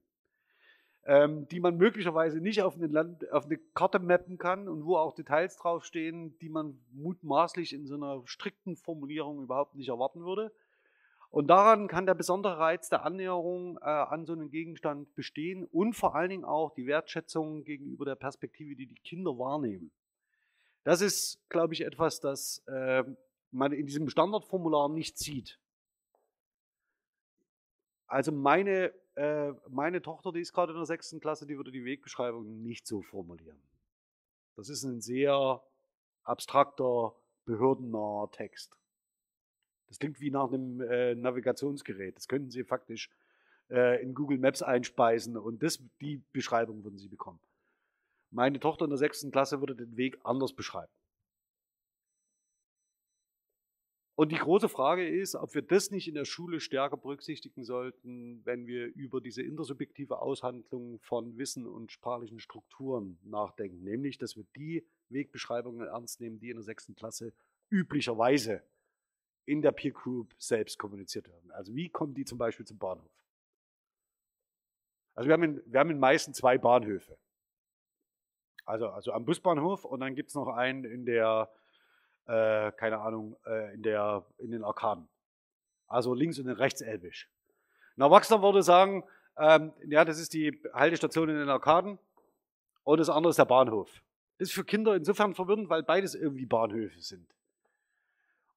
Speaker 1: ähm, die man möglicherweise nicht auf eine, Land, auf eine Karte mappen kann und wo auch Details draufstehen, die man mutmaßlich in so einer strikten Formulierung überhaupt nicht erwarten würde. Und daran kann der besondere Reiz der Annäherung äh, an so einen Gegenstand bestehen und vor allen Dingen auch die Wertschätzung gegenüber der Perspektive, die die Kinder wahrnehmen. Das ist, glaube ich, etwas, das äh, man in diesem Standardformular nicht sieht. Also meine, äh, meine Tochter, die ist gerade in der sechsten Klasse, die würde die Wegbeschreibung nicht so formulieren. Das ist ein sehr abstrakter, behördennaher Text. Das klingt wie nach einem äh, Navigationsgerät. Das könnten Sie faktisch äh, in Google Maps einspeisen und das, die Beschreibung würden Sie bekommen. Meine Tochter in der sechsten Klasse würde den Weg anders beschreiben. Und die große Frage ist, ob wir das nicht in der Schule stärker berücksichtigen sollten, wenn wir über diese intersubjektive Aushandlung von Wissen und sprachlichen Strukturen nachdenken. Nämlich, dass wir die Wegbeschreibungen ernst nehmen, die in der sechsten Klasse üblicherweise in der Peer Group selbst kommuniziert werden. Also wie kommen die zum Beispiel zum Bahnhof? Also wir haben in, wir haben in Meißen zwei Bahnhöfe. Also, also am Busbahnhof und dann gibt es noch einen in der, äh, keine Ahnung, äh, in, der, in den Arkaden. Also links und rechts Elbisch. Ein Erwachsener würde sagen, ähm, ja, das ist die Haltestation in den Arkaden und das andere ist der Bahnhof. Das ist für Kinder insofern verwirrend, weil beides irgendwie Bahnhöfe sind.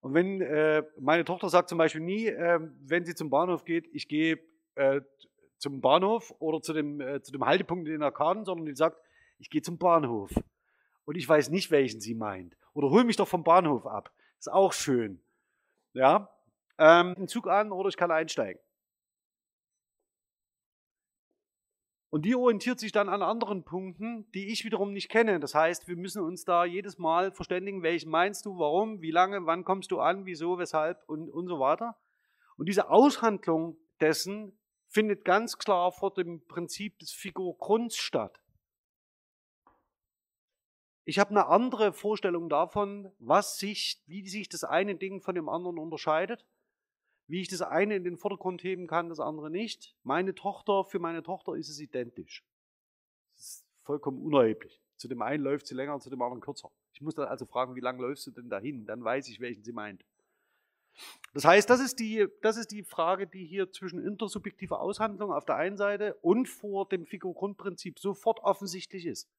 Speaker 1: Und wenn äh, meine Tochter sagt zum Beispiel nie, äh, wenn sie zum Bahnhof geht, ich gehe äh, zum Bahnhof oder zu dem, äh, zu dem Haltepunkt in den Arkaden, sondern die sagt, ich gehe zum Bahnhof. Und ich weiß nicht, welchen sie meint. Oder hol mich doch vom Bahnhof ab. Ist auch schön. Ja, ähm, Zug an oder ich kann einsteigen. Und die orientiert sich dann an anderen Punkten, die ich wiederum nicht kenne. Das heißt, wir müssen uns da jedes Mal verständigen, welchen meinst du, warum, wie lange, wann kommst du an, wieso, weshalb und, und so weiter. Und diese Aushandlung dessen findet ganz klar vor dem Prinzip des Figurgrunds statt. Ich habe eine andere Vorstellung davon, was sich, wie sich das eine Ding von dem anderen unterscheidet wie ich das eine in den Vordergrund heben kann, das andere nicht. Meine Tochter, für meine Tochter ist es identisch. Das ist vollkommen unerheblich. Zu dem einen läuft sie länger, zu dem anderen kürzer. Ich muss dann also fragen, wie lange läufst du denn dahin? Dann weiß ich, welchen sie meint. Das heißt, das ist, die, das ist die Frage, die hier zwischen intersubjektiver Aushandlung auf der einen Seite und vor dem Figur-Grundprinzip sofort offensichtlich ist.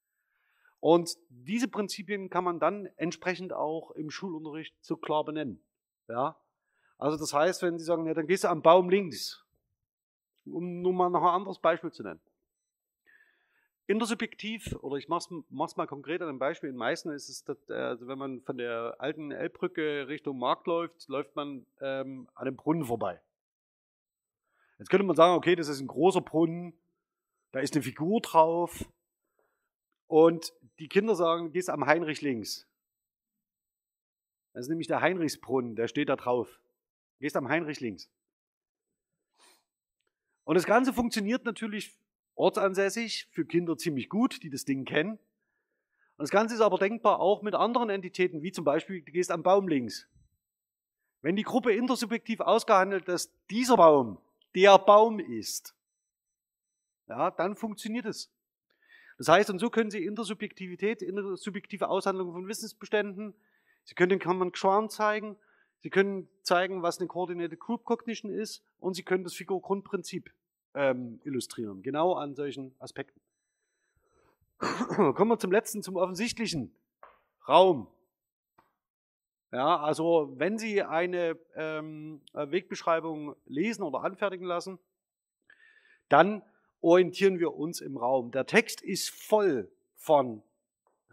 Speaker 1: Und diese Prinzipien kann man dann entsprechend auch im Schulunterricht so klar benennen. Ja? Also das heißt, wenn Sie sagen, ja, dann gehst du am Baum links, um nur mal noch ein anderes Beispiel zu nennen. Intersubjektiv, oder ich mache es mal konkret an einem Beispiel, in Meißen ist es, dass, also wenn man von der alten Elbbrücke Richtung Markt läuft, läuft man ähm, an einem Brunnen vorbei. Jetzt könnte man sagen, okay, das ist ein großer Brunnen, da ist eine Figur drauf und die Kinder sagen, gehst am Heinrich links. Das ist nämlich der Heinrichsbrunnen, der steht da drauf. Gehst am Heinrich links. Und das Ganze funktioniert natürlich ortsansässig für Kinder ziemlich gut, die das Ding kennen. Und das Ganze ist aber denkbar auch mit anderen Entitäten, wie zum Beispiel, du gehst am Baum links. Wenn die Gruppe intersubjektiv ausgehandelt, dass dieser Baum der Baum ist, ja, dann funktioniert es. Das heißt, und so können Sie Intersubjektivität, intersubjektive Aushandlung von Wissensbeständen, Sie können den Kammern Schwan zeigen Sie können zeigen, was eine Coordinated Group Cognition ist und Sie können das Figur-Grundprinzip ähm, illustrieren, genau an solchen Aspekten. Kommen wir zum letzten, zum offensichtlichen Raum. Ja, also wenn Sie eine ähm, Wegbeschreibung lesen oder anfertigen lassen, dann orientieren wir uns im Raum. Der Text ist voll von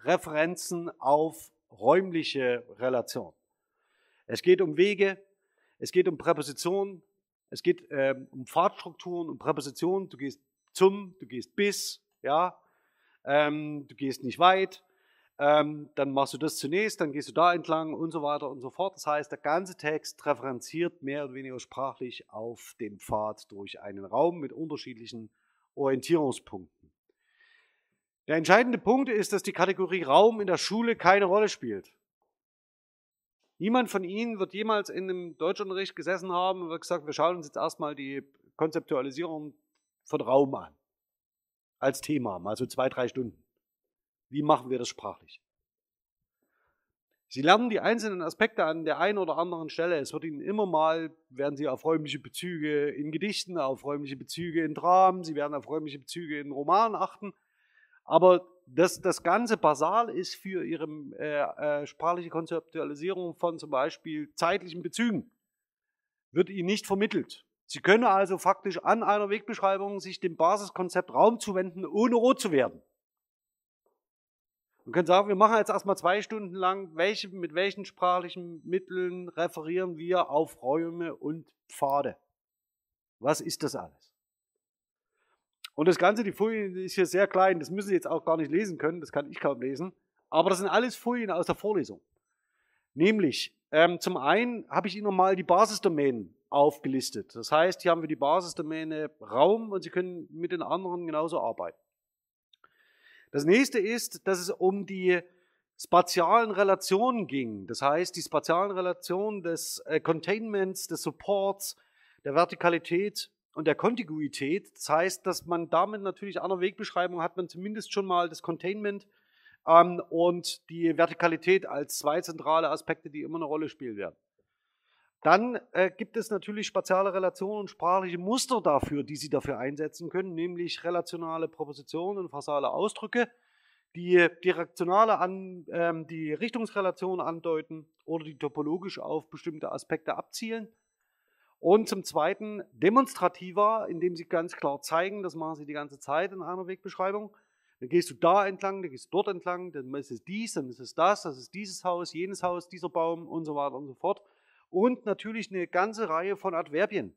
Speaker 1: Referenzen auf räumliche Relationen. Es geht um Wege, es geht um Präpositionen, es geht ähm, um Fahrtstrukturen, um Präpositionen. Du gehst zum, du gehst bis, ja, ähm, du gehst nicht weit, ähm, dann machst du das zunächst, dann gehst du da entlang und so weiter und so fort. Das heißt, der ganze Text referenziert mehr oder weniger sprachlich auf dem Pfad durch einen Raum mit unterschiedlichen Orientierungspunkten. Der entscheidende Punkt ist, dass die Kategorie Raum in der Schule keine Rolle spielt. Niemand von Ihnen wird jemals in einem Deutschunterricht gesessen haben und gesagt, wir schauen uns jetzt erstmal die Konzeptualisierung von Raum an. Als Thema, mal so zwei, drei Stunden. Wie machen wir das sprachlich? Sie lernen die einzelnen Aspekte an der einen oder anderen Stelle. Es wird Ihnen immer mal, werden Sie auf räumliche Bezüge in Gedichten, auf räumliche Bezüge in Dramen, Sie werden auf räumliche Bezüge in Romanen achten. Aber das, das Ganze basal ist für ihre äh, äh, sprachliche Konzeptualisierung von zum Beispiel zeitlichen Bezügen, wird ihnen nicht vermittelt. Sie können also faktisch an einer Wegbeschreibung sich dem Basiskonzept Raum zuwenden, ohne rot zu werden. Man können sagen, wir machen jetzt erstmal zwei Stunden lang, welche, mit welchen sprachlichen Mitteln referieren wir auf Räume und Pfade. Was ist das alles? Und das Ganze, die Folie ist hier sehr klein, das müssen Sie jetzt auch gar nicht lesen können, das kann ich kaum lesen. Aber das sind alles Folien aus der Vorlesung. Nämlich, ähm, zum einen habe ich Ihnen nochmal die Basisdomänen aufgelistet. Das heißt, hier haben wir die Basisdomäne Raum und Sie können mit den anderen genauso arbeiten. Das nächste ist, dass es um die spatialen Relationen ging, das heißt die spatialen Relationen des äh, Containments, des Supports, der Vertikalität und der Kontiguität. Das heißt, dass man damit natürlich einer Wegbeschreibung hat man zumindest schon mal das Containment ähm, und die Vertikalität als zwei zentrale Aspekte, die immer eine Rolle spielen werden. Dann äh, gibt es natürlich spatiale Relationen und sprachliche Muster dafür, die Sie dafür einsetzen können, nämlich relationale Propositionen und fasale Ausdrücke die Direktionale an, ähm, die Richtungsrelation andeuten oder die topologisch auf bestimmte Aspekte abzielen. Und zum Zweiten demonstrativer, indem sie ganz klar zeigen, das machen sie die ganze Zeit in einer Wegbeschreibung. Dann gehst du da entlang, dann gehst du dort entlang, dann ist es dies, dann ist es das, das ist dieses Haus, jenes Haus, dieser Baum und so weiter und so fort. Und natürlich eine ganze Reihe von Adverbien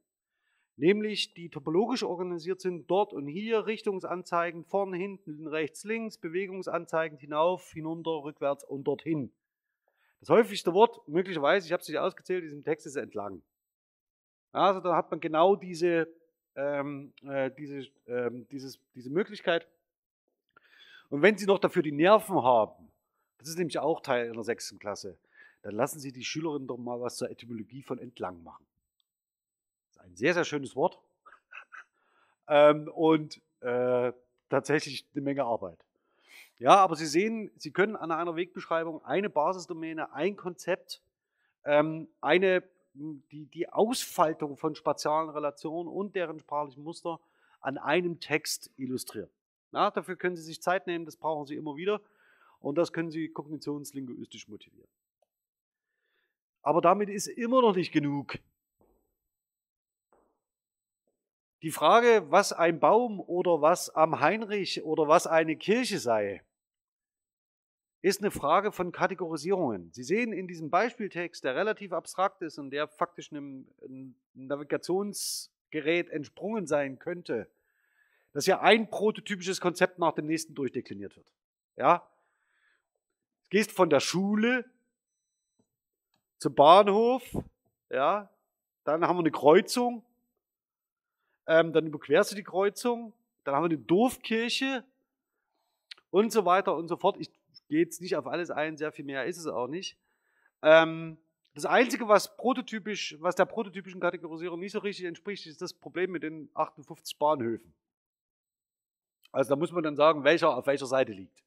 Speaker 1: nämlich die topologisch organisiert sind, dort und hier, Richtungsanzeigen, vorne, hinten, rechts, links, Bewegungsanzeigen, hinauf, hinunter, rückwärts und dorthin. Das häufigste Wort, möglicherweise, ich habe es nicht ausgezählt, in diesem Text ist entlang. Also da hat man genau diese, ähm, äh, diese, ähm, dieses, diese Möglichkeit. Und wenn Sie noch dafür die Nerven haben, das ist nämlich auch Teil in der sechsten Klasse, dann lassen Sie die Schülerinnen doch mal was zur Etymologie von entlang machen ein sehr, sehr schönes Wort ähm, und äh, tatsächlich eine Menge Arbeit. Ja, aber Sie sehen, Sie können an einer Wegbeschreibung eine Basisdomäne, ein Konzept, ähm, eine, die, die Ausfaltung von spatialen Relationen und deren sprachlichen Muster an einem Text illustrieren. Ja, dafür können Sie sich Zeit nehmen, das brauchen Sie immer wieder und das können Sie kognitionslinguistisch motivieren. Aber damit ist immer noch nicht genug. Die Frage, was ein Baum oder was am Heinrich oder was eine Kirche sei, ist eine Frage von Kategorisierungen. Sie sehen in diesem Beispieltext, der relativ abstrakt ist und der faktisch einem, Navigationsgerät entsprungen sein könnte, dass ja ein prototypisches Konzept nach dem nächsten durchdekliniert wird. Ja? Du gehst von der Schule zum Bahnhof, ja, dann haben wir eine Kreuzung, ähm, dann überquerst du die Kreuzung, dann haben wir eine Dorfkirche und so weiter und so fort. Ich gehe jetzt nicht auf alles ein, sehr viel mehr ist es auch nicht. Ähm, das Einzige, was prototypisch, was der prototypischen Kategorisierung nicht so richtig entspricht, ist das Problem mit den 58 Bahnhöfen. Also da muss man dann sagen, welcher auf welcher Seite liegt.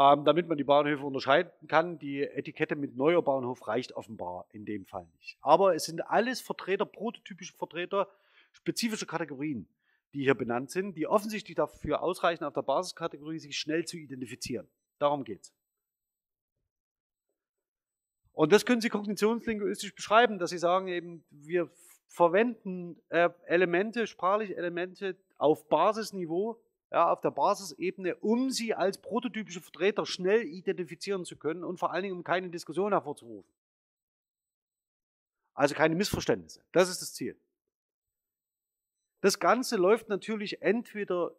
Speaker 1: Ähm, damit man die Bahnhöfe unterscheiden kann, die Etikette mit neuer Bahnhof reicht offenbar in dem Fall nicht. Aber es sind alles Vertreter, prototypische Vertreter spezifische Kategorien, die hier benannt sind, die offensichtlich dafür ausreichen, auf der Basiskategorie sich schnell zu identifizieren. Darum geht es. Und das können Sie kognitionslinguistisch beschreiben, dass Sie sagen eben, wir verwenden äh, Elemente, sprachliche Elemente auf Basisniveau, ja, auf der Basisebene, um sie als prototypische Vertreter schnell identifizieren zu können und vor allen Dingen um keine Diskussion hervorzurufen. Also keine Missverständnisse. Das ist das Ziel. Das Ganze läuft natürlich entweder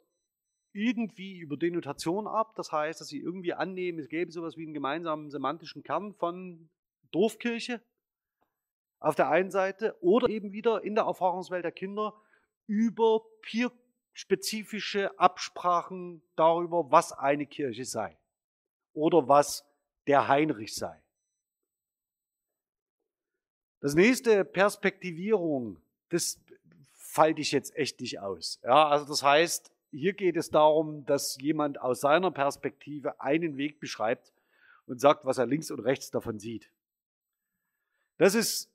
Speaker 1: irgendwie über Denotation ab, das heißt, dass sie irgendwie annehmen, es gäbe sowas wie einen gemeinsamen semantischen Kern von Dorfkirche auf der einen Seite oder eben wieder in der Erfahrungswelt der Kinder über peer-spezifische Absprachen darüber, was eine Kirche sei oder was der Heinrich sei. Das nächste Perspektivierung, das falte ich jetzt echt nicht aus. Ja, also das heißt, hier geht es darum, dass jemand aus seiner Perspektive einen Weg beschreibt und sagt, was er links und rechts davon sieht. Das ist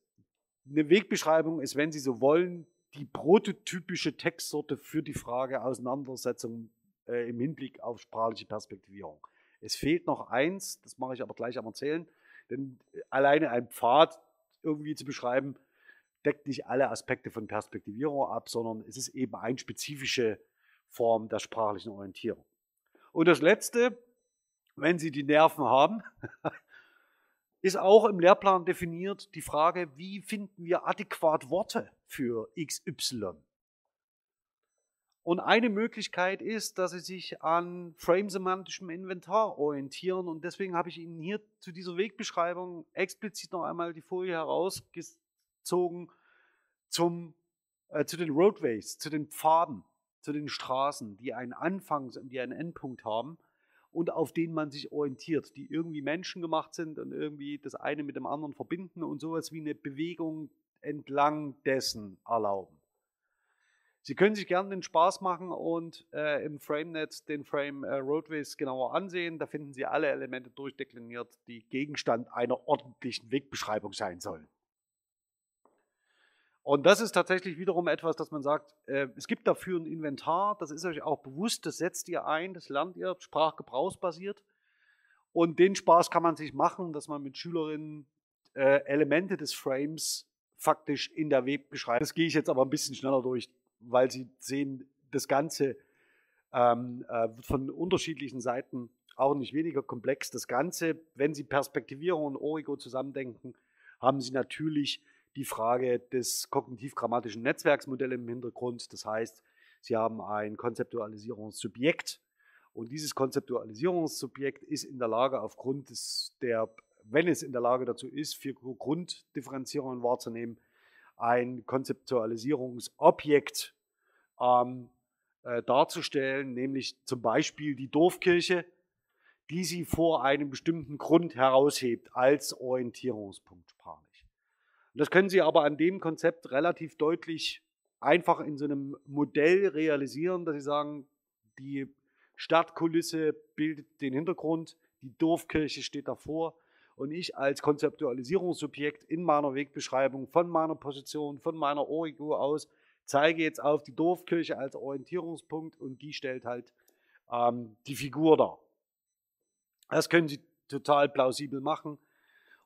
Speaker 1: eine Wegbeschreibung, ist, wenn Sie so wollen, die prototypische Textsorte für die Frage Auseinandersetzung äh, im Hinblick auf sprachliche Perspektivierung. Es fehlt noch eins, das mache ich aber gleich am Erzählen, denn alleine ein Pfad irgendwie zu beschreiben, deckt nicht alle Aspekte von Perspektivierung ab, sondern es ist eben eine spezifische Form der sprachlichen Orientierung. Und das Letzte, wenn Sie die Nerven haben, ist auch im Lehrplan definiert die Frage, wie finden wir adäquat Worte für XY? Und eine Möglichkeit ist, dass Sie sich an frame-semantischem Inventar orientieren. Und deswegen habe ich Ihnen hier zu dieser Wegbeschreibung explizit noch einmal die Folie herausgestellt gezogen zum, äh, zu den Roadways, zu den Pfaden, zu den Straßen, die einen Anfang und die einen Endpunkt haben und auf denen man sich orientiert, die irgendwie menschengemacht sind und irgendwie das eine mit dem anderen verbinden und sowas wie eine Bewegung entlang dessen erlauben. Sie können sich gerne den Spaß machen und äh, im FrameNet den Frame äh, Roadways genauer ansehen. Da finden Sie alle Elemente durchdekliniert, die Gegenstand einer ordentlichen Wegbeschreibung sein sollen. Und das ist tatsächlich wiederum etwas, dass man sagt, äh, es gibt dafür ein Inventar, das ist euch auch bewusst, das setzt ihr ein, das lernt ihr sprachgebrauchsbasiert. Und den Spaß kann man sich machen, dass man mit Schülerinnen äh, Elemente des Frames faktisch in der Wegbeschreibung. Das gehe ich jetzt aber ein bisschen schneller durch weil sie sehen, das Ganze ähm, äh, von unterschiedlichen Seiten auch nicht weniger komplex. Das Ganze, wenn Sie Perspektivierung und Origo zusammendenken, haben Sie natürlich die Frage des kognitiv-grammatischen Netzwerksmodells im Hintergrund. Das heißt, Sie haben ein Konzeptualisierungssubjekt und dieses Konzeptualisierungssubjekt ist in der Lage, aufgrund des, der, wenn es in der Lage dazu ist, vier Grunddifferenzierungen wahrzunehmen, ein Konzeptualisierungsobjekt ähm, äh, darzustellen, nämlich zum Beispiel die Dorfkirche, die sie vor einem bestimmten Grund heraushebt als Orientierungspunkt sprachlich. Und das können Sie aber an dem Konzept relativ deutlich einfach in so einem Modell realisieren, dass Sie sagen, die Stadtkulisse bildet den Hintergrund, die Dorfkirche steht davor und ich als Konzeptualisierungssubjekt in meiner Wegbeschreibung von meiner Position, von meiner Origo aus, zeige jetzt auf die Dorfkirche als Orientierungspunkt und die stellt halt ähm, die Figur dar. Das können Sie total plausibel machen.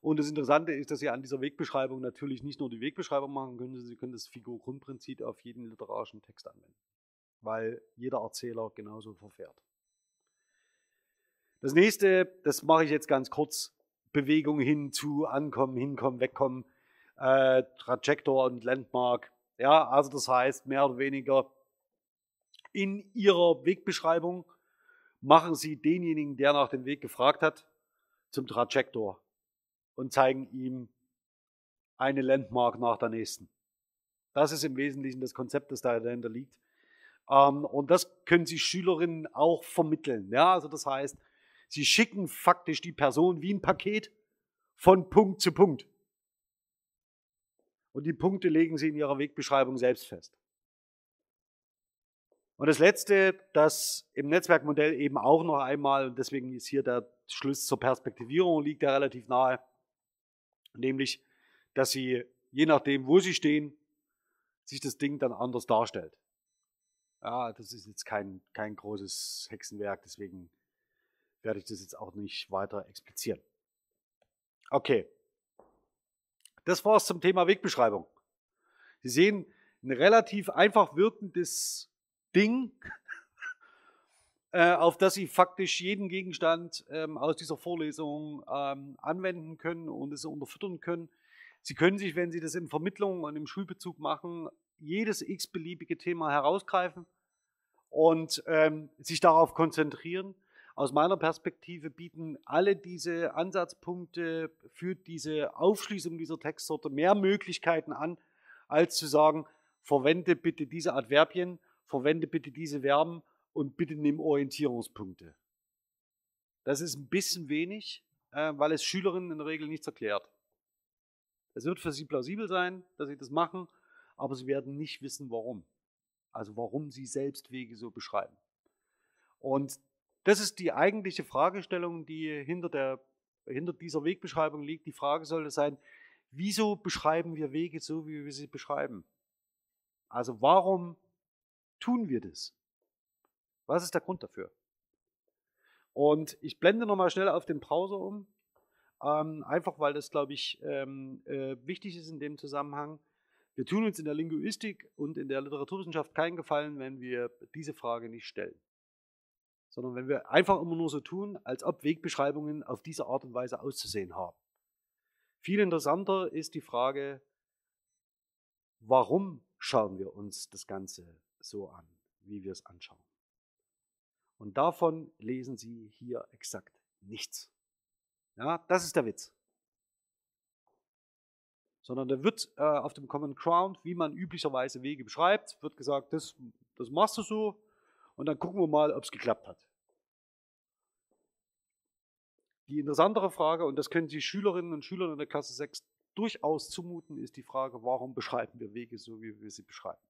Speaker 1: Und das Interessante ist, dass Sie an dieser Wegbeschreibung natürlich nicht nur die Wegbeschreibung machen können, Sie können das Figur-Grundprinzip auf jeden literarischen Text anwenden, weil jeder Erzähler genauso verfährt. Das nächste, das mache ich jetzt ganz kurz, Bewegung hin zu Ankommen, Hinkommen, Wegkommen, äh, Trajektor und Landmark. Ja, also das heißt, mehr oder weniger in ihrer Wegbeschreibung machen sie denjenigen, der nach dem Weg gefragt hat, zum Trajektor und zeigen ihm eine Landmark nach der nächsten. Das ist im Wesentlichen das Konzept, das dahinter liegt. Ähm, und das können Sie Schülerinnen auch vermitteln. Ja, also das heißt, Sie schicken faktisch die Person wie ein Paket von Punkt zu Punkt. Und die Punkte legen Sie in Ihrer Wegbeschreibung selbst fest. Und das Letzte, das im Netzwerkmodell eben auch noch einmal, und deswegen ist hier der Schluss zur Perspektivierung, liegt ja relativ nahe, nämlich, dass Sie, je nachdem, wo Sie stehen, sich das Ding dann anders darstellt. Ja, das ist jetzt kein, kein großes Hexenwerk, deswegen werde ich das jetzt auch nicht weiter explizieren. Okay. Das war es zum Thema Wegbeschreibung. Sie sehen ein relativ einfach wirkendes Ding, äh, auf das Sie faktisch jeden Gegenstand ähm, aus dieser Vorlesung ähm, anwenden können und es unterfüttern können. Sie können sich, wenn Sie das in Vermittlung und im Schulbezug machen, jedes x-beliebige Thema herausgreifen und ähm, sich darauf konzentrieren aus meiner Perspektive bieten alle diese Ansatzpunkte für diese Aufschließung dieser Textsorte mehr Möglichkeiten an, als zu sagen, verwende bitte diese Adverbien, verwende bitte diese Verben und bitte nimm Orientierungspunkte. Das ist ein bisschen wenig, äh, weil es Schülerinnen in der Regel nichts erklärt. Es wird für sie plausibel sein, dass sie das machen, aber sie werden nicht wissen, warum. Also warum sie selbst Wege so beschreiben. Und das ist die eigentliche Fragestellung, die hinter, der, hinter dieser Wegbeschreibung liegt. Die Frage sollte sein, wieso beschreiben wir Wege so, wie wir sie beschreiben? Also warum tun wir das? Was ist der Grund dafür? Und ich blende nochmal schnell auf den Browser um, ähm, einfach weil das, glaube ich, ähm, äh, wichtig ist in dem Zusammenhang. Wir tun uns in der Linguistik und in der Literaturwissenschaft keinen Gefallen, wenn wir diese Frage nicht stellen sondern wenn wir einfach immer nur so tun, als ob Wegbeschreibungen auf diese Art und Weise auszusehen haben. Viel interessanter ist die Frage, warum schauen wir uns das Ganze so an, wie wir es anschauen. Und davon lesen Sie hier exakt nichts. Ja, das ist der Witz. Sondern da wird äh, auf dem Common Ground, wie man üblicherweise Wege beschreibt, wird gesagt, das, das machst du so, und dann gucken wir mal, ob es geklappt hat. Die interessantere Frage, und das können Sie Schülerinnen und Schülern in der Klasse 6 durchaus zumuten, ist die Frage, warum beschreiben wir Wege so, wie wir sie beschreiben?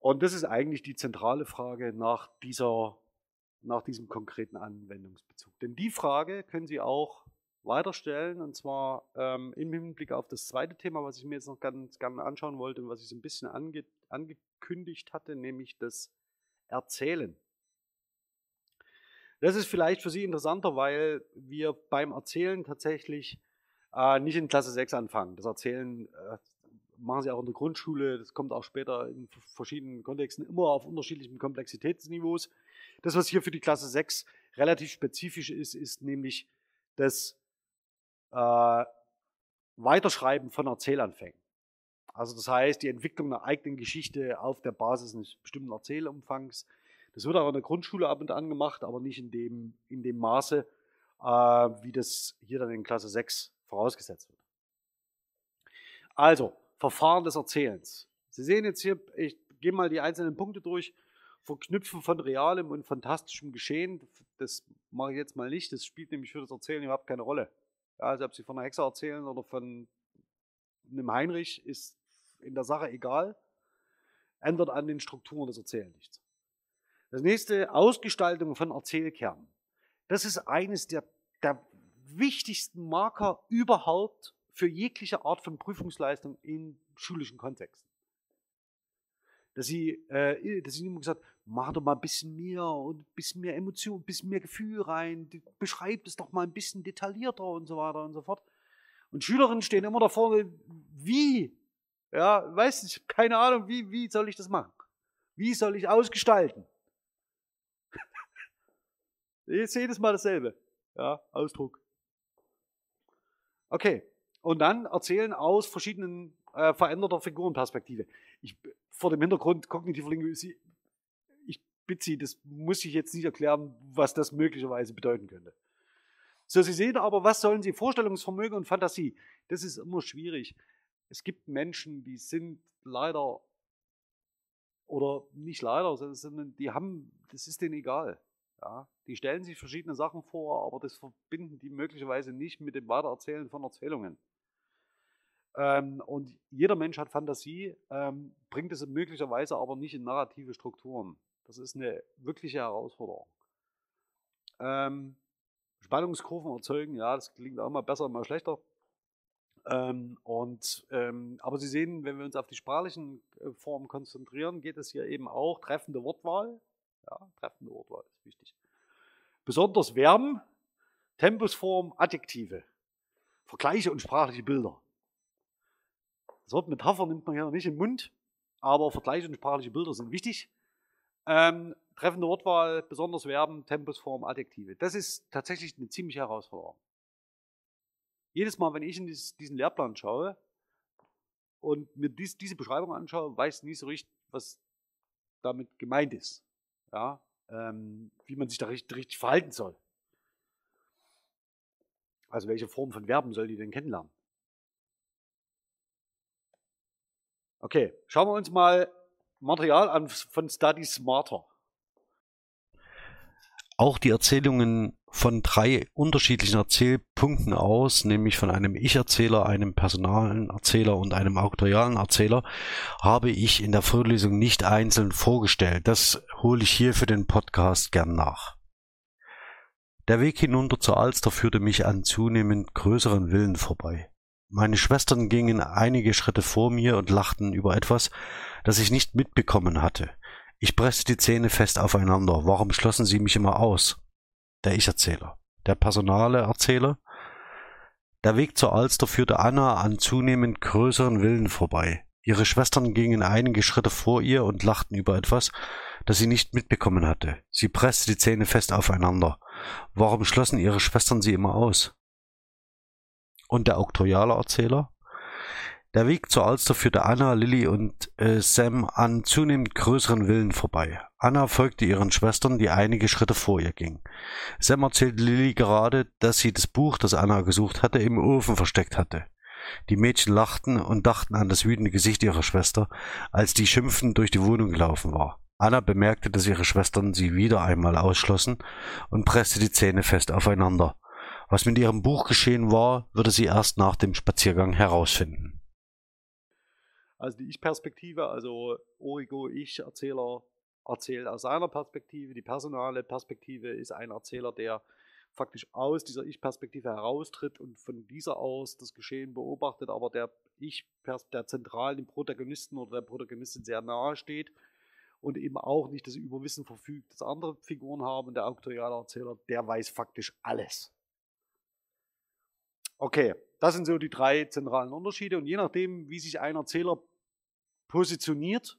Speaker 1: Und das ist eigentlich die zentrale Frage nach, dieser, nach diesem konkreten Anwendungsbezug. Denn die Frage können Sie auch weiterstellen, und zwar ähm, im Hinblick auf das zweite Thema, was ich mir jetzt noch ganz gerne anschauen wollte und was ich so ein bisschen ange, angekündigt hatte, nämlich das Erzählen. Das ist vielleicht für Sie interessanter, weil wir beim Erzählen tatsächlich äh, nicht in Klasse 6 anfangen. Das Erzählen äh, machen sie auch in der Grundschule, das kommt auch später in verschiedenen Kontexten immer auf unterschiedlichen Komplexitätsniveaus. Das, was hier für die Klasse 6 relativ spezifisch ist, ist nämlich das äh, Weiterschreiben von Erzählanfängen. Also das heißt, die Entwicklung einer eigenen Geschichte auf der Basis eines bestimmten Erzählumfangs. Das wird auch in der Grundschule ab und an gemacht, aber nicht in dem, in dem Maße, äh, wie das hier dann in Klasse 6 vorausgesetzt wird. Also, Verfahren des Erzählens. Sie sehen jetzt hier, ich gehe mal die einzelnen Punkte durch. Verknüpfen von realem und fantastischem Geschehen, das mache ich jetzt mal nicht. Das spielt nämlich für das Erzählen überhaupt keine Rolle. Ja, also ob Sie von einer Hexe erzählen oder von einem Heinrich, ist in der Sache egal. Ändert an den Strukturen des Erzählens nichts. Das nächste, Ausgestaltung von Erzählkernen. Das ist eines der, der wichtigsten Marker überhaupt für jegliche Art von Prüfungsleistung in schulischen Kontexten. Dass sie, äh, dass sie immer gesagt, mach doch mal ein bisschen mehr und ein bisschen mehr Emotion, ein bisschen mehr Gefühl rein, beschreib es doch mal ein bisschen detaillierter und so weiter und so fort. Und Schülerinnen stehen immer da vorne, wie? Ja, weiß nicht, keine Ahnung, wie, wie soll ich das machen? Wie soll ich ausgestalten? Jetzt jedes Mal dasselbe. Ja, Ausdruck. Okay. Und dann erzählen aus verschiedenen äh, veränderter Figurenperspektive. Ich, vor dem Hintergrund kognitiver Linguistik, ich bitte Sie, das muss ich jetzt nicht erklären, was das möglicherweise bedeuten könnte. So, Sie sehen aber, was sollen Sie? Vorstellungsvermögen und Fantasie. Das ist immer schwierig. Es gibt Menschen, die sind leider, oder nicht leider, sondern die haben, das ist denen egal. Ja, die stellen sich verschiedene Sachen vor, aber das verbinden die möglicherweise nicht mit dem Weitererzählen von Erzählungen. Ähm, und jeder Mensch hat Fantasie, ähm, bringt es möglicherweise aber nicht in narrative Strukturen. Das ist eine wirkliche Herausforderung. Ähm, Spannungskurven erzeugen, ja, das klingt auch mal besser, mal schlechter. Ähm, und, ähm, aber Sie sehen, wenn wir uns auf die sprachlichen äh, Formen konzentrieren, geht es hier eben auch treffende Wortwahl. Ja, treffende Wortwahl ist wichtig. Besonders Verben, Tempusform, Adjektive, Vergleiche und sprachliche Bilder. Das Wort Metapher nimmt man hier nicht im Mund, aber Vergleiche und sprachliche Bilder sind wichtig. Ähm, treffende Wortwahl, besonders Verben, Tempusform, Adjektive. Das ist tatsächlich eine ziemliche Herausforderung. Jedes Mal, wenn ich in diesen Lehrplan schaue und mir dies, diese Beschreibung anschaue, weiß ich nie so richtig, was damit gemeint ist. Ja, ähm, wie man sich da richtig, richtig verhalten soll. Also welche Form von Verben soll die denn kennenlernen? Okay, schauen wir uns mal Material an von Study Smarter.
Speaker 2: Auch die Erzählungen von drei unterschiedlichen Erzählpunkten aus, nämlich von einem Ich-Erzähler, einem personalen Erzähler und einem auktorialen Erzähler, habe ich in der Vorlesung nicht einzeln vorgestellt. Das hole ich hier für den Podcast gern nach. Der Weg hinunter zur Alster führte mich an zunehmend größeren Villen vorbei. Meine Schwestern gingen einige Schritte vor mir und lachten über etwas, das ich nicht mitbekommen hatte. Ich presste die Zähne fest aufeinander. Warum schlossen sie mich immer aus? Der Ich-Erzähler. Der personale Erzähler. Der Weg zur Alster führte Anna an zunehmend größeren Villen vorbei. Ihre Schwestern gingen einige Schritte vor ihr und lachten über etwas, das sie nicht mitbekommen hatte. Sie presste die Zähne fest aufeinander. Warum schlossen ihre Schwestern sie immer aus? und der auktoriale Erzähler. Der Weg zur Alster führte Anna, Lilly und äh, Sam an zunehmend größeren Villen vorbei. Anna folgte ihren Schwestern, die einige Schritte vor ihr gingen. Sam erzählte Lilly gerade, dass sie das Buch, das Anna gesucht hatte, im Ofen versteckt hatte. Die Mädchen lachten und dachten an das wütende Gesicht ihrer Schwester, als die schimpfend durch die Wohnung gelaufen war. Anna bemerkte, dass ihre Schwestern sie wieder einmal ausschlossen und presste die Zähne fest aufeinander. Was mit ihrem Buch geschehen war, würde sie erst nach dem Spaziergang herausfinden.
Speaker 1: Also die Ich-Perspektive, also Origo, Ich-Erzähler, erzählt aus seiner Perspektive. Die personale Perspektive ist ein Erzähler, der faktisch aus dieser Ich-Perspektive heraustritt und von dieser aus das Geschehen beobachtet, aber der Ich, der zentral dem Protagonisten oder der Protagonistin sehr nahe steht und eben auch nicht das Überwissen verfügt, das andere Figuren haben. Und der auktoriale Erzähler, der weiß faktisch alles. Okay, das sind so die drei zentralen Unterschiede. Und je nachdem, wie sich ein Erzähler positioniert,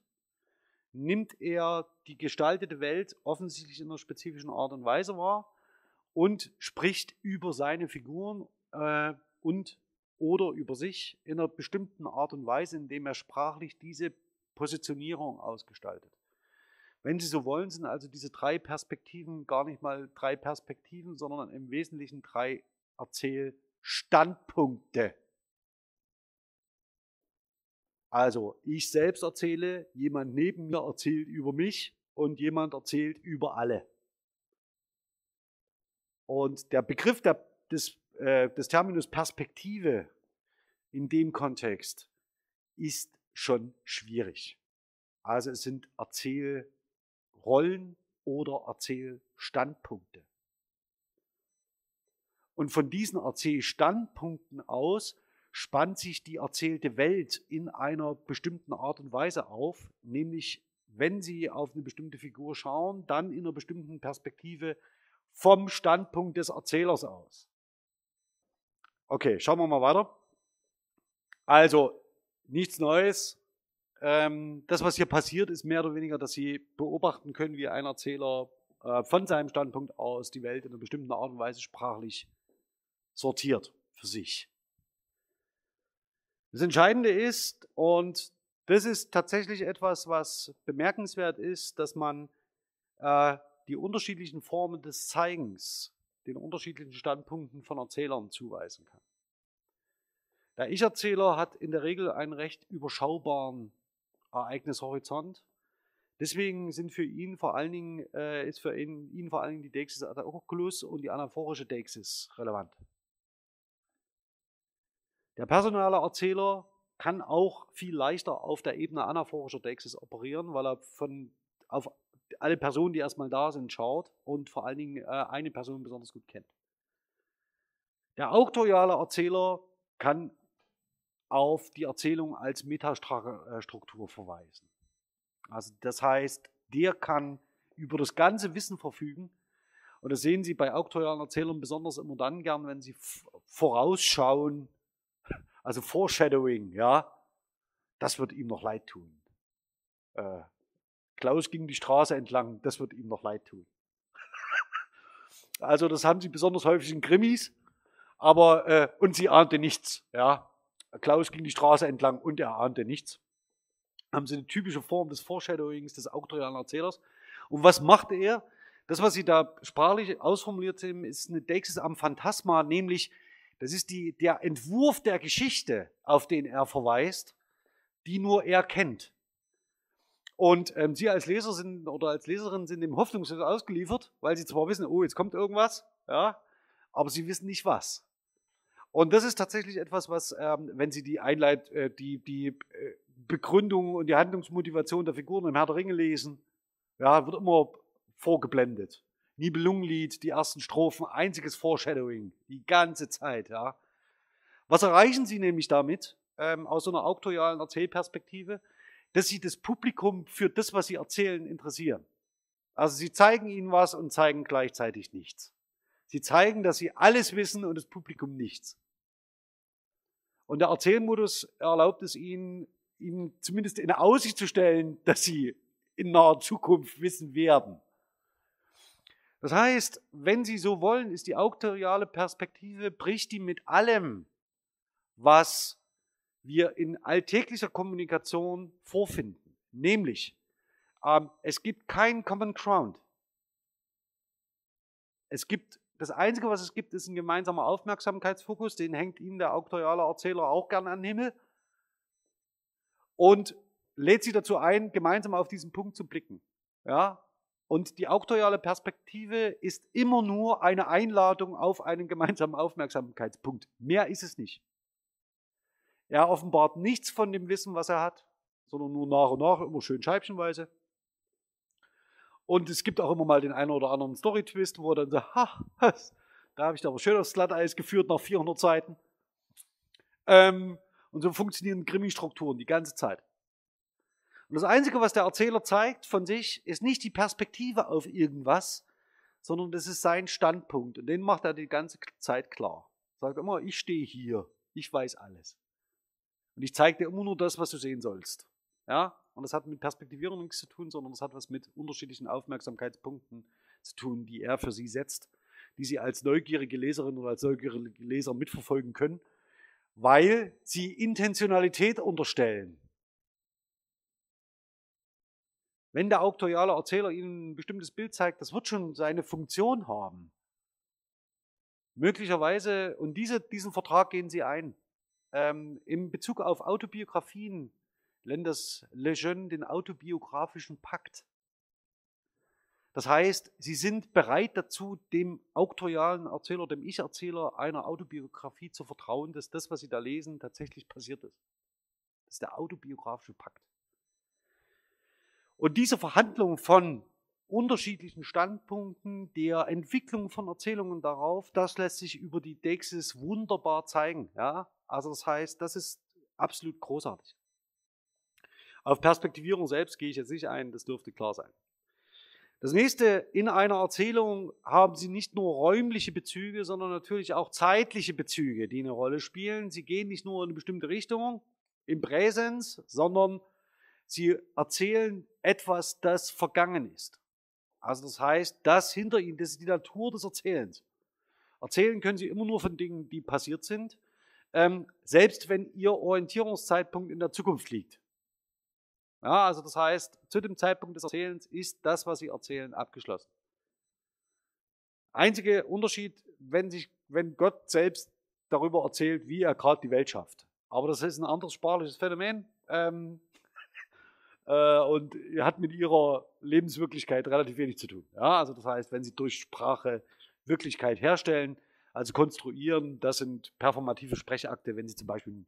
Speaker 1: nimmt er die gestaltete Welt offensichtlich in einer spezifischen Art und Weise wahr und spricht über seine Figuren äh, und oder über sich in einer bestimmten Art und Weise, indem er sprachlich diese Positionierung ausgestaltet. Wenn Sie so wollen, sind also diese drei Perspektiven gar nicht mal drei Perspektiven, sondern im Wesentlichen drei Erzählstandpunkte. Also ich selbst erzähle, jemand neben mir erzählt über mich und jemand erzählt über alle. Und der Begriff der, des, äh, des Terminus Perspektive in dem Kontext ist schon schwierig. Also es sind Erzählrollen oder Erzählstandpunkte. Und von diesen Erzählstandpunkten aus spannt sich die erzählte Welt in einer bestimmten Art und Weise auf, nämlich wenn Sie auf eine bestimmte Figur schauen, dann in einer bestimmten Perspektive vom Standpunkt des Erzählers aus. Okay, schauen wir mal weiter. Also, nichts Neues. Ähm, das, was hier passiert, ist mehr oder weniger, dass Sie beobachten können, wie ein Erzähler äh, von seinem Standpunkt aus die Welt in einer bestimmten Art und Weise sprachlich sortiert für sich. Das Entscheidende ist, und das ist tatsächlich etwas, was bemerkenswert ist, dass man äh, die unterschiedlichen Formen des Zeigens den unterschiedlichen Standpunkten von Erzählern zuweisen kann. Der Ich-Erzähler hat in der Regel einen recht überschaubaren Ereignishorizont. Deswegen sind für ihn vor allen Dingen, äh, ist für ihn, ihn vor allen Dingen die Deixis ad oculus und die anaphorische Deixis relevant. Der personale Erzähler kann auch viel leichter auf der Ebene anaphorischer Deixis operieren, weil er von, auf alle Personen, die erstmal da sind, schaut und vor allen Dingen äh, eine Person besonders gut kennt. Der auktoriale Erzähler kann auf die Erzählung als Metastruktur verweisen. Also das heißt, der kann über das ganze Wissen verfügen. Und das sehen Sie bei auktorialen Erzählern besonders immer dann gern, wenn sie vorausschauen, also Foreshadowing, ja, das wird ihm noch leid tun. Äh, Klaus ging die Straße entlang, das wird ihm noch leid tun. Also das haben sie besonders häufig in Krimis, aber äh, und sie ahnte nichts. Ja, Klaus ging die Straße entlang und er ahnte nichts. Haben sie eine typische Form des Foreshadowings des auktorialen Erzählers. Und was machte er? Das, was sie da sprachlich ausformuliert haben, ist eine Deixis am Phantasma, nämlich das ist die, der Entwurf der Geschichte, auf den er verweist, die nur er kennt. Und ähm, Sie als Leser sind oder als Leserin sind dem hoffnungslos ausgeliefert, weil Sie zwar wissen, oh, jetzt kommt irgendwas, ja, aber Sie wissen nicht was. Und das ist tatsächlich etwas, was, ähm, wenn Sie die Einleit, äh, die, die äh, Begründung und die Handlungsmotivation der Figuren im Herr der Ringe lesen, ja, wird immer vorgeblendet. Nibelungenlied, die ersten Strophen, einziges Foreshadowing, die ganze Zeit, ja. Was erreichen Sie nämlich damit, ähm, aus so einer auktorialen Erzählperspektive? dass sie das Publikum für das, was sie erzählen, interessieren. Also sie zeigen ihnen was und zeigen gleichzeitig nichts. Sie zeigen, dass sie alles wissen und das Publikum nichts. Und der Erzählmodus erlaubt es ihnen, ihnen zumindest in Aussicht zu stellen, dass sie in naher Zukunft wissen werden. Das heißt, wenn Sie so wollen, ist die auktoriale Perspektive, bricht die mit allem, was wir in alltäglicher Kommunikation vorfinden. Nämlich, ähm, es gibt keinen Common Ground. Es gibt, das Einzige, was es gibt, ist ein gemeinsamer Aufmerksamkeitsfokus, den hängt Ihnen der auktoriale Erzähler auch gern an den Himmel und lädt Sie dazu ein, gemeinsam auf diesen Punkt zu blicken. Ja, und die auktoriale Perspektive ist immer nur eine Einladung auf einen gemeinsamen Aufmerksamkeitspunkt. Mehr ist es nicht. Er offenbart nichts von dem Wissen, was er hat, sondern nur nach und nach, immer schön scheibchenweise. Und es gibt auch immer mal den einen oder anderen Story-Twist, wo er dann sagt, ha, da habe ich da aber schön aufs Glatteis geführt nach 400 Seiten. Ähm, und so funktionieren Krimi-Strukturen die ganze Zeit. Und das Einzige, was der Erzähler zeigt von sich, ist nicht die Perspektive auf irgendwas, sondern das ist sein Standpunkt. Und den macht er die ganze Zeit klar. Sagt immer, ich stehe hier, ich weiß alles. Und ich zeige dir immer nur das, was du sehen sollst. Ja? Und das hat mit Perspektivierung nichts zu tun, sondern das hat was mit unterschiedlichen Aufmerksamkeitspunkten zu tun, die er für sie setzt, die sie als neugierige Leserin oder als neugierige Leser mitverfolgen können, weil sie Intentionalität unterstellen. Wenn der auktoriale Erzähler Ihnen ein bestimmtes Bild zeigt, das wird schon seine Funktion haben. Möglicherweise, und diese, diesen Vertrag gehen Sie ein. Ähm, in Bezug auf Autobiografien nennt das Lejeune den autobiografischen Pakt. Das heißt, sie sind bereit dazu, dem auktorialen Erzähler, dem Ich-Erzähler einer Autobiografie zu vertrauen, dass das, was sie da lesen, tatsächlich passiert ist. Das ist der autobiografische Pakt. Und diese Verhandlung von unterschiedlichen Standpunkten, der Entwicklung von Erzählungen darauf, das lässt sich über die Dexis wunderbar zeigen. Ja? Also das heißt, das ist absolut großartig. Auf Perspektivierung selbst gehe ich jetzt nicht ein, das dürfte klar sein. Das nächste, in einer Erzählung haben Sie nicht nur räumliche Bezüge, sondern natürlich auch zeitliche Bezüge, die eine Rolle spielen. Sie gehen nicht nur in eine bestimmte Richtung im Präsens, sondern Sie erzählen etwas, das vergangen ist. Also das heißt, das hinter Ihnen, das ist die Natur des Erzählens. Erzählen können Sie immer nur von Dingen, die passiert sind, ähm, selbst wenn Ihr Orientierungszeitpunkt in der Zukunft liegt. Ja, also das heißt, zu dem Zeitpunkt des Erzählens ist das, was Sie erzählen, abgeschlossen. Einziger Unterschied, wenn, sich, wenn Gott selbst darüber erzählt, wie er gerade die Welt schafft. Aber das ist ein anderes sprachliches Phänomen ähm, äh, und hat mit ihrer Lebenswirklichkeit relativ wenig zu tun. Ja, also das heißt, wenn Sie durch Sprache Wirklichkeit herstellen, also konstruieren, das sind performative Sprechakte, wenn Sie zum Beispiel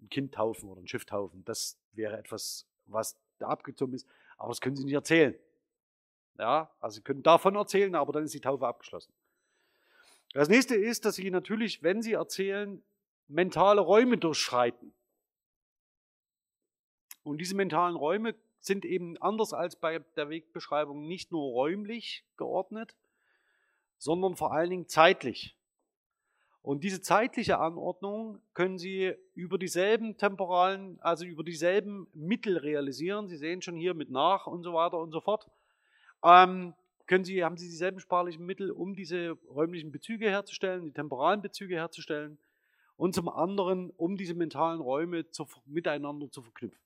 Speaker 1: ein Kind taufen oder ein Schiff taufen. Das wäre etwas was da abgezogen ist, aber das können sie nicht erzählen. Ja, also sie können davon erzählen, aber dann ist die Taufe abgeschlossen. Das nächste ist, dass sie natürlich, wenn sie erzählen, mentale Räume durchschreiten. Und diese mentalen Räume sind eben anders als bei der Wegbeschreibung nicht nur räumlich geordnet, sondern vor allen Dingen zeitlich. Und diese zeitliche Anordnung können Sie über dieselben temporalen, also über dieselben Mittel realisieren. Sie sehen schon hier mit nach und so weiter und so fort. Ähm, können Sie, haben Sie dieselben sprachlichen Mittel, um diese räumlichen Bezüge herzustellen, die temporalen Bezüge herzustellen und zum anderen, um diese mentalen Räume zu, miteinander zu verknüpfen.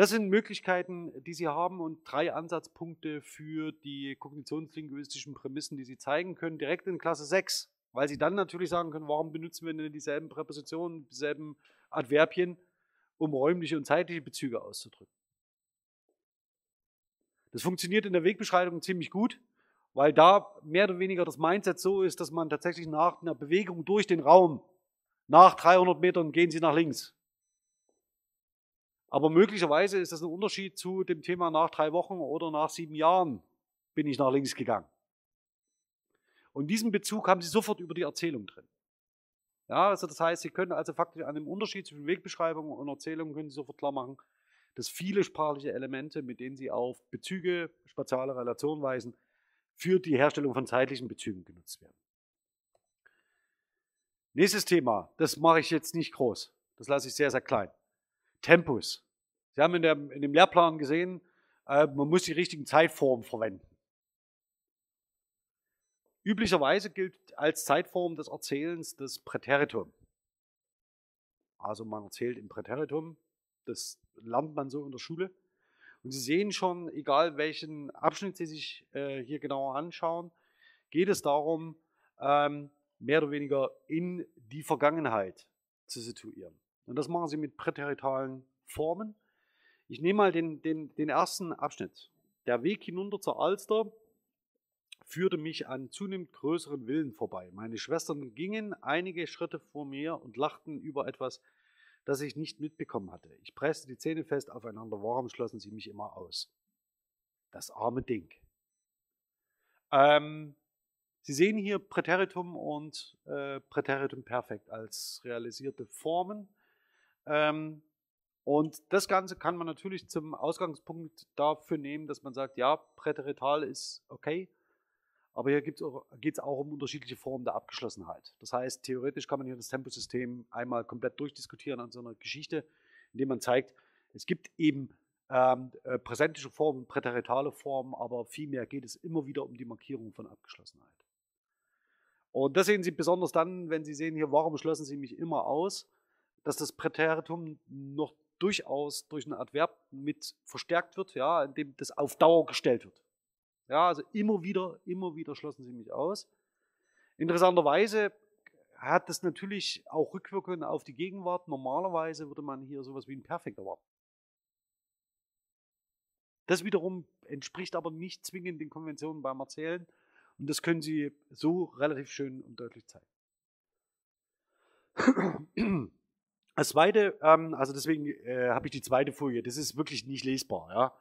Speaker 1: Das sind Möglichkeiten, die Sie haben und drei Ansatzpunkte für die kognitionslinguistischen Prämissen, die Sie zeigen können, direkt in Klasse 6. Weil sie dann natürlich sagen können, warum benutzen wir denn dieselben Präpositionen, dieselben Adverbien, um räumliche und zeitliche Bezüge auszudrücken. Das funktioniert in der Wegbeschreibung ziemlich gut, weil da mehr oder weniger das Mindset so ist, dass man tatsächlich nach einer Bewegung durch den Raum, nach 300 Metern gehen sie nach links. Aber möglicherweise ist das ein Unterschied zu dem Thema nach drei Wochen oder nach sieben Jahren bin ich nach links gegangen. Und diesen Bezug haben Sie sofort über die Erzählung drin. Ja, also das heißt, Sie können also faktisch an dem Unterschied zwischen Wegbeschreibung und Erzählung können Sie sofort klar machen, dass viele sprachliche Elemente, mit denen Sie auf Bezüge, spatiale Relationen weisen, für die Herstellung von zeitlichen Bezügen genutzt werden. Nächstes Thema, das mache ich jetzt nicht groß, das lasse ich sehr, sehr klein. Tempus. Sie haben in, der, in dem Lehrplan gesehen, äh, man muss die richtigen Zeitformen verwenden. Üblicherweise gilt als Zeitform des Erzählens das Präteritum. Also man erzählt im Präteritum, das lernt man so in der Schule. Und Sie sehen schon, egal welchen Abschnitt Sie sich äh, hier genauer anschauen, geht es darum, ähm, mehr oder weniger in die Vergangenheit zu situieren. Und das machen Sie mit präteritalen Formen. Ich nehme mal den, den, den ersten Abschnitt. der Weg hinunter zur Alster führte mich an zunehmend größeren Villen vorbei. Meine Schwestern gingen einige Schritte vor mir und lachten über etwas, das ich nicht mitbekommen hatte. Ich presste die Zähne fest aufeinander, warum schlossen sie mich immer aus? Das arme Ding. Ähm, sie sehen hier Präteritum und äh, Präteritum Perfekt als realisierte Formen. Ähm, und das Ganze kann man natürlich zum Ausgangspunkt dafür nehmen, dass man sagt, ja, Präterital ist okay, aber hier geht es auch um unterschiedliche Formen der Abgeschlossenheit. Das heißt, theoretisch kann man hier das Temposystem einmal komplett durchdiskutieren an so einer Geschichte, indem man zeigt, es gibt eben ähm, äh, präsentische Formen, präteritale Formen, aber vielmehr geht es immer wieder um die Markierung von Abgeschlossenheit. Und das sehen Sie besonders dann, wenn Sie sehen hier, warum schlossen Sie mich immer aus, dass das Präteritum noch durchaus durch ein Adverb mit verstärkt wird, ja, indem das auf Dauer gestellt wird. Ja, also immer wieder, immer wieder schlossen sie mich aus. Interessanterweise hat das natürlich auch Rückwirkungen auf die Gegenwart. Normalerweise würde man hier sowas wie ein Perfekt erwarten. Das wiederum entspricht aber nicht zwingend den Konventionen beim Erzählen. Und das können Sie so relativ schön und deutlich zeigen. Das zweite, ähm, also deswegen äh, habe ich die zweite Folie, das ist wirklich nicht lesbar. Ja?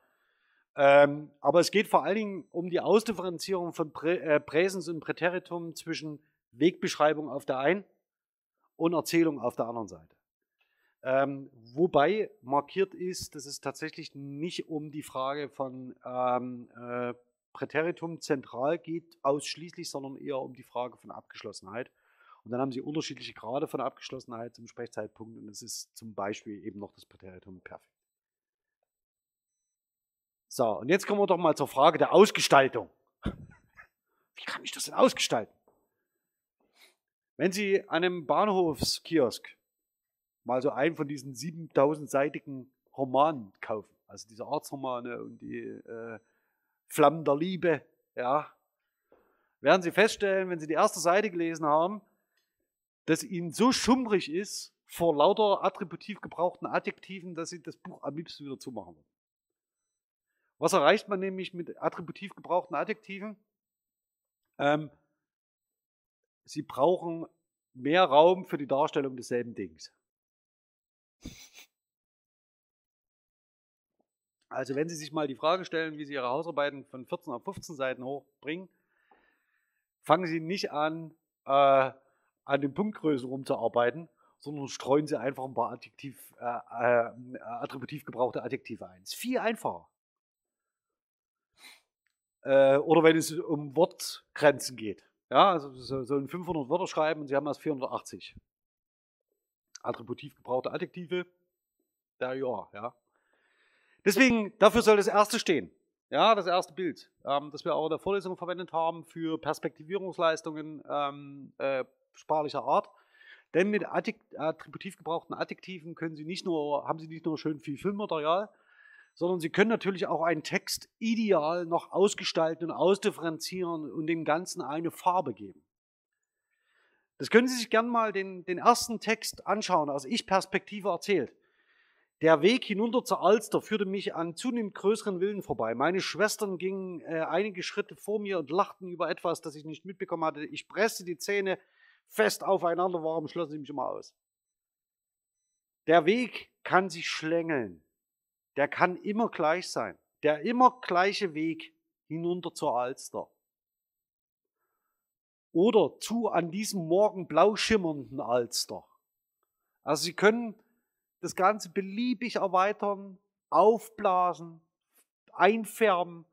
Speaker 1: Ähm, aber es geht vor allen Dingen um die Ausdifferenzierung von Prä äh, Präsens und Präteritum zwischen Wegbeschreibung auf der einen und Erzählung auf der anderen Seite. Ähm, wobei markiert ist, dass es tatsächlich nicht um die Frage von ähm, äh, Präteritum zentral geht, ausschließlich, sondern eher um die Frage von Abgeschlossenheit. Und dann haben sie unterschiedliche Grade von Abgeschlossenheit zum Sprechzeitpunkt und es ist zum Beispiel eben noch das Präteritum perfekt. So, und jetzt kommen wir doch mal zur Frage der Ausgestaltung. Wie kann ich das denn ausgestalten? Wenn Sie an einem Bahnhofskiosk mal so einen von diesen 7000-seitigen Romanen kaufen, also diese Arztromane und die äh, Flammen der Liebe, ja, werden Sie feststellen, wenn Sie die erste Seite gelesen haben, dass Ihnen so schummrig ist vor lauter attributiv gebrauchten Adjektiven, dass Sie das Buch am liebsten wieder zumachen würden. Was erreicht man nämlich mit attributiv gebrauchten Adjektiven? Ähm, sie brauchen mehr Raum für die Darstellung desselben Dings. Also wenn Sie sich mal die Frage stellen, wie Sie Ihre Hausarbeiten von 14 auf 15 Seiten hochbringen, fangen Sie nicht an, äh, an den Punktgrößen rumzuarbeiten, sondern streuen Sie einfach ein paar Adjektiv, äh, äh, attributiv gebrauchte Adjektive ein. Ist viel einfacher. Äh, oder wenn es um Wortgrenzen geht. Ja, also so, so ein 500 Wörter schreiben und Sie haben das 480. Attributiv gebrauchte Adjektive, der ja, ja. Deswegen, dafür soll das erste stehen. Ja, das erste Bild, ähm, das wir auch in der Vorlesung verwendet haben für Perspektivierungsleistungen ähm, äh, sprachlicher Art. Denn mit attributiv gebrauchten Adjektiven können Sie nicht nur, haben Sie nicht nur schön viel Filmmaterial, sondern Sie können natürlich auch einen Text ideal noch ausgestalten und ausdifferenzieren und dem Ganzen eine Farbe geben. Das können Sie sich gern mal den, den ersten Text anschauen, aus Ich-Perspektive erzählt. Der Weg hinunter zur Alster führte mich an zunehmend größeren Villen vorbei. Meine Schwestern gingen äh, einige Schritte vor mir und lachten über etwas, das ich nicht mitbekommen hatte. Ich presste die Zähne fest aufeinander, warum schlossen sie mich immer aus? Der Weg kann sich schlängeln der kann immer gleich sein. Der immer gleiche Weg hinunter zur Alster. Oder zu an diesem Morgen blau schimmernden Alster. Also Sie können das Ganze beliebig erweitern, aufblasen, einfärben,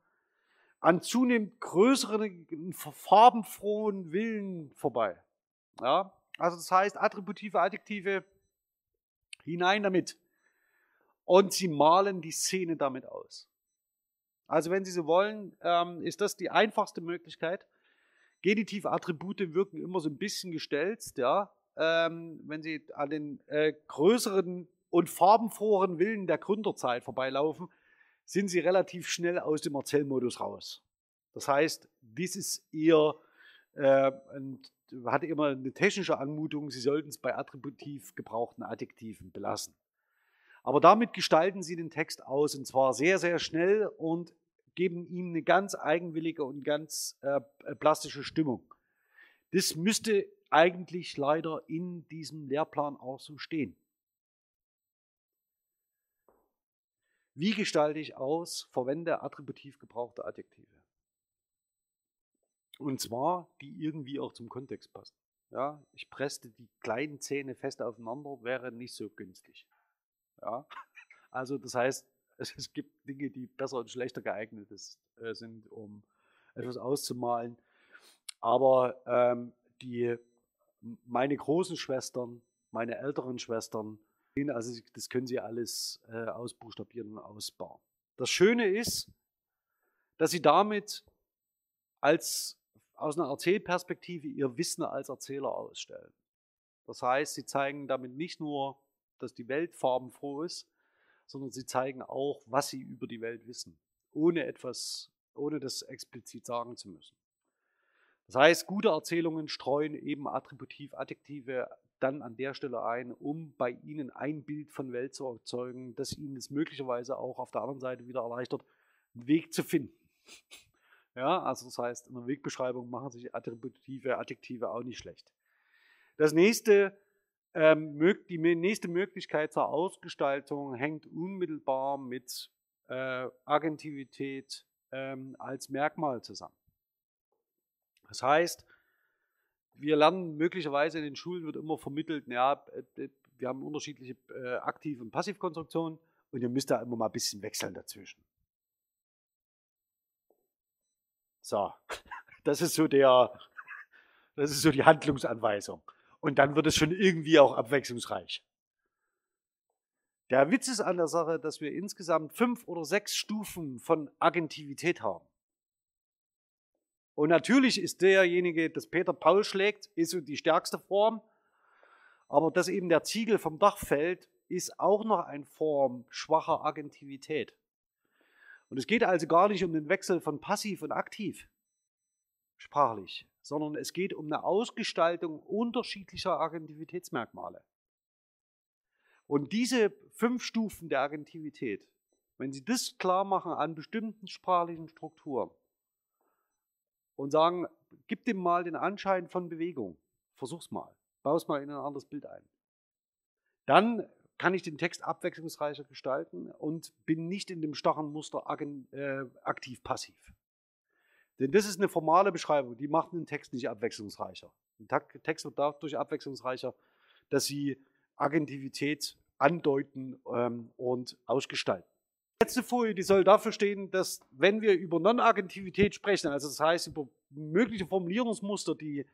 Speaker 1: an zunehmend größeren, farbenfrohen Willen vorbei. Ja? Also das heißt, attributive Adjektive hinein damit und sie malen die Szene damit aus. Also wenn Sie so wollen, ähm, ist das die einfachste Möglichkeit. Genitive Attribute wirken immer so ein bisschen gestelzt, ja. Ähm, wenn Sie an den äh, größeren und farbenfroheren Willen der Gründerzeit vorbeilaufen, sind Sie relativ schnell aus dem Erzählmodus raus. Das heißt, dies ist eher, äh, hat immer eine technische Anmutung, Sie sollten es bei attributiv gebrauchten Adjektiven belassen. Aber damit gestalten Sie den Text aus und zwar sehr, sehr schnell und geben ihm eine ganz eigenwillige und ganz äh, plastische Stimmung. Das müsste eigentlich leider in diesem Lehrplan auch so stehen. Wie gestalte ich aus? Verwende attributiv gebrauchte Adjektive. Und zwar, die irgendwie auch zum Kontext passen. Ja, ich presste die kleinen Zähne fest aufeinander, wäre nicht so günstig. Ja, also das heißt, es, gibt Dinge, die besser und schlechter geeignet ist, äh, sind, um etwas auszumalen. Aber ähm, die, meine großen Schwestern, meine älteren Schwestern, also das können sie alles äh, ausbuchstabieren und ausbauen. Das Schöne ist, dass sie damit als aus einer Erzählperspektive ihr Wissen als Erzähler ausstellen. Das heißt, sie zeigen damit nicht nur, dass die Welt farbenfroh ist, sondern sie zeigen auch, was sie über die Welt wissen, ohne etwas, ohne das explizit sagen zu müssen. Das heißt, gute Erzählungen streuen eben attributiv Adjektive dann an der Stelle ein, um bei ihnen ein Bild von Welt zu erzeugen, das ihnen es möglicherweise auch auf der anderen Seite wieder erleichtert, einen Weg zu finden. Ja, also das heißt, in der Wegbeschreibung machen sich attributive Adjektive auch nicht schlecht. Das nächste, ähm, die nächste Möglichkeit zur Ausgestaltung hängt unmittelbar mit äh, Agentivität ähm, als Merkmal zusammen. Das heißt, wir lernen möglicherweise in den Schulen wird immer vermittelt, ja, äh, wir haben unterschiedliche äh, Aktiv- und Passivkonstruktionen und ihr müsst da immer mal ein bisschen wechseln dazwischen. So, das ist so der, das ist so die Handlungsanweisung. Und dann wird es schon irgendwie auch abwechslungsreich. Der Witz ist an der Sache, dass wir insgesamt fünf oder sechs Stufen von Agentivität haben. Und natürlich ist derjenige, das Peter Paul schlägt, ist so die stärkste Form. Aber dass eben der Ziegel vom Dach fällt, ist auch noch eine Form schwacher Agentivität. Und es geht also gar nicht um den Wechsel von passiv und aktiv sprachlich, sondern es geht um eine Ausgestaltung unterschiedlicher Agentivitätsmerkmale. Und diese fünf Stufen der Agentivität, wenn Sie das klar machen an bestimmten sprachlichen Strukturen und sagen, gib dem mal den Anschein von Bewegung, versuch's mal, baue mal in ein anderes Bild ein, dann kann ich den Text abwechslungsreicher gestalten und bin nicht in dem starren Muster äh, aktiv-passiv. Denn das ist eine formale Beschreibung, die macht einen Text nicht abwechslungsreicher. Ein Text wird dadurch abwechslungsreicher, dass sie Agentivität andeuten ähm, und ausgestalten. Die letzte Folie, die soll dafür stehen, dass wenn wir über Non-Agentivität sprechen, also das heißt über mögliche Formulierungsmuster, die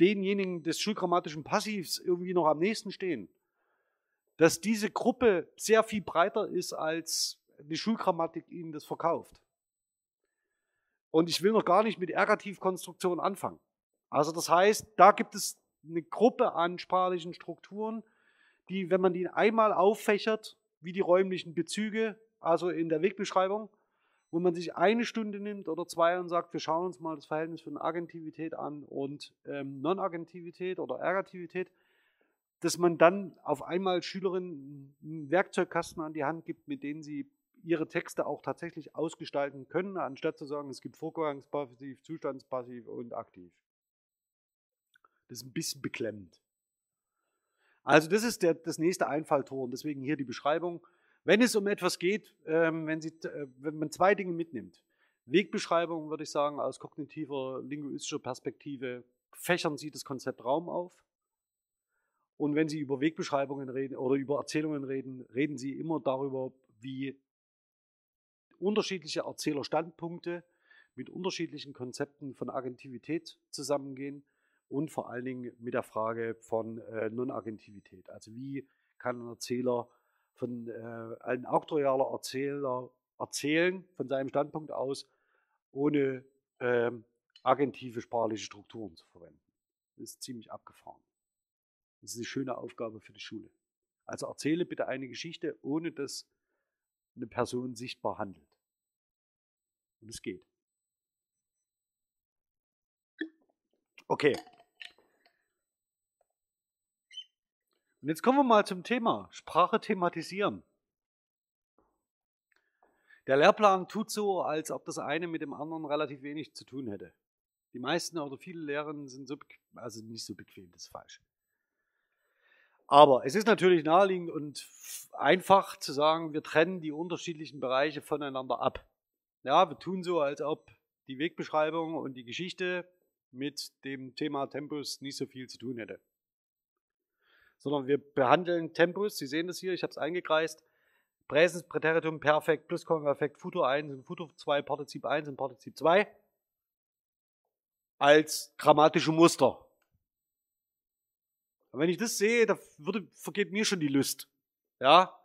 Speaker 1: denjenigen des schulgrammatischen Passivs irgendwie noch am nächsten stehen, dass diese Gruppe sehr viel breiter ist, als die Schulgrammatik ihnen das verkauft. Und ich will noch gar nicht mit Ergativkonstruktion anfangen. Also das heißt, da gibt es eine Gruppe an sprachlichen Strukturen, die, wenn man die einmal auffächert, wie die räumlichen Bezüge, also in der Wegbeschreibung, wo man sich eine Stunde nimmt oder zwei und sagt, wir schauen uns mal das Verhältnis von Agentivität an und ähm, Non-Agentivität oder Ergativität, dass man dann auf einmal Schülerinnen einen Werkzeugkasten an die Hand gibt, mit denen sie ihre Texte auch tatsächlich ausgestalten können, anstatt zu sagen, es gibt Vorgangspassiv, Zustandspassiv und aktiv. Das ist ein bisschen beklemmend. Also das ist der, das nächste Einfalltor und deswegen hier die Beschreibung. Wenn es um etwas geht, ähm, wenn, Sie, äh, wenn man zwei Dinge mitnimmt, Wegbeschreibung würde ich sagen, aus kognitiver, linguistischer Perspektive fächern Sie das Konzept Raum auf. Und wenn Sie über Wegbeschreibungen reden oder über Erzählungen reden, reden Sie immer darüber, wie unterschiedliche Erzählerstandpunkte mit unterschiedlichen Konzepten von Agentivität zusammengehen und vor allen Dingen mit der Frage von äh, Non-Agentivität. Also wie kann ein Erzähler von äh, ein auktorialer Erzähler erzählen von seinem Standpunkt aus, ohne äh, agentive sprachliche Strukturen zu verwenden. Das ist ziemlich abgefahren. Das ist eine schöne Aufgabe für die Schule. Also erzähle bitte eine Geschichte, ohne dass eine Person sichtbar handelt. Und es geht. Okay. Und jetzt kommen wir mal zum Thema Sprache thematisieren. Der Lehrplan tut so, als ob das eine mit dem anderen relativ wenig zu tun hätte. Die meisten oder viele Lehrer sind so, also nicht so bequem, das ist falsch. Aber es ist natürlich naheliegend und einfach zu sagen, wir trennen die unterschiedlichen Bereiche voneinander ab. Ja, wir tun so, als ob die Wegbeschreibung und die Geschichte mit dem Thema Tempus nicht so viel zu tun hätte. Sondern wir behandeln Tempus, Sie sehen das hier, ich habe es eingekreist, Präsens, Präteritum, Perfekt, Plusquamperfekt, Futur 1 und Futur 2, Partizip 1 und Partizip 2 als grammatische Muster. Und wenn ich das sehe, da würde, vergeht mir schon die Lust. Ja?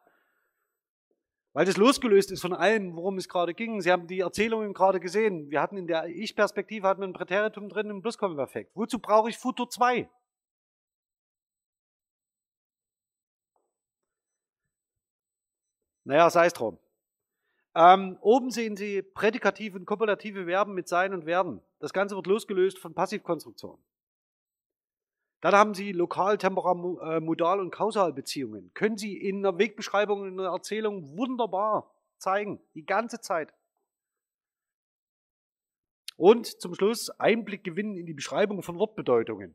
Speaker 1: Weil das losgelöst ist von allem, worum es gerade ging. Sie haben die Erzählungen gerade gesehen. Wir hatten in der Ich-Perspektive ein Präteritum drin im Plusquamperfekt. Wozu brauche ich Futur 2? Naja, sei es drum. Ähm, oben sehen Sie prädikative und kopulative Verben mit sein und werden. Das Ganze wird losgelöst von Passivkonstruktionen. Dann haben Sie lokal, temporal, äh, modal und Kausalbeziehungen. Können Sie in einer Wegbeschreibung, in einer Erzählung wunderbar zeigen. Die ganze Zeit. Und zum Schluss Einblick gewinnen in die Beschreibung von Wortbedeutungen.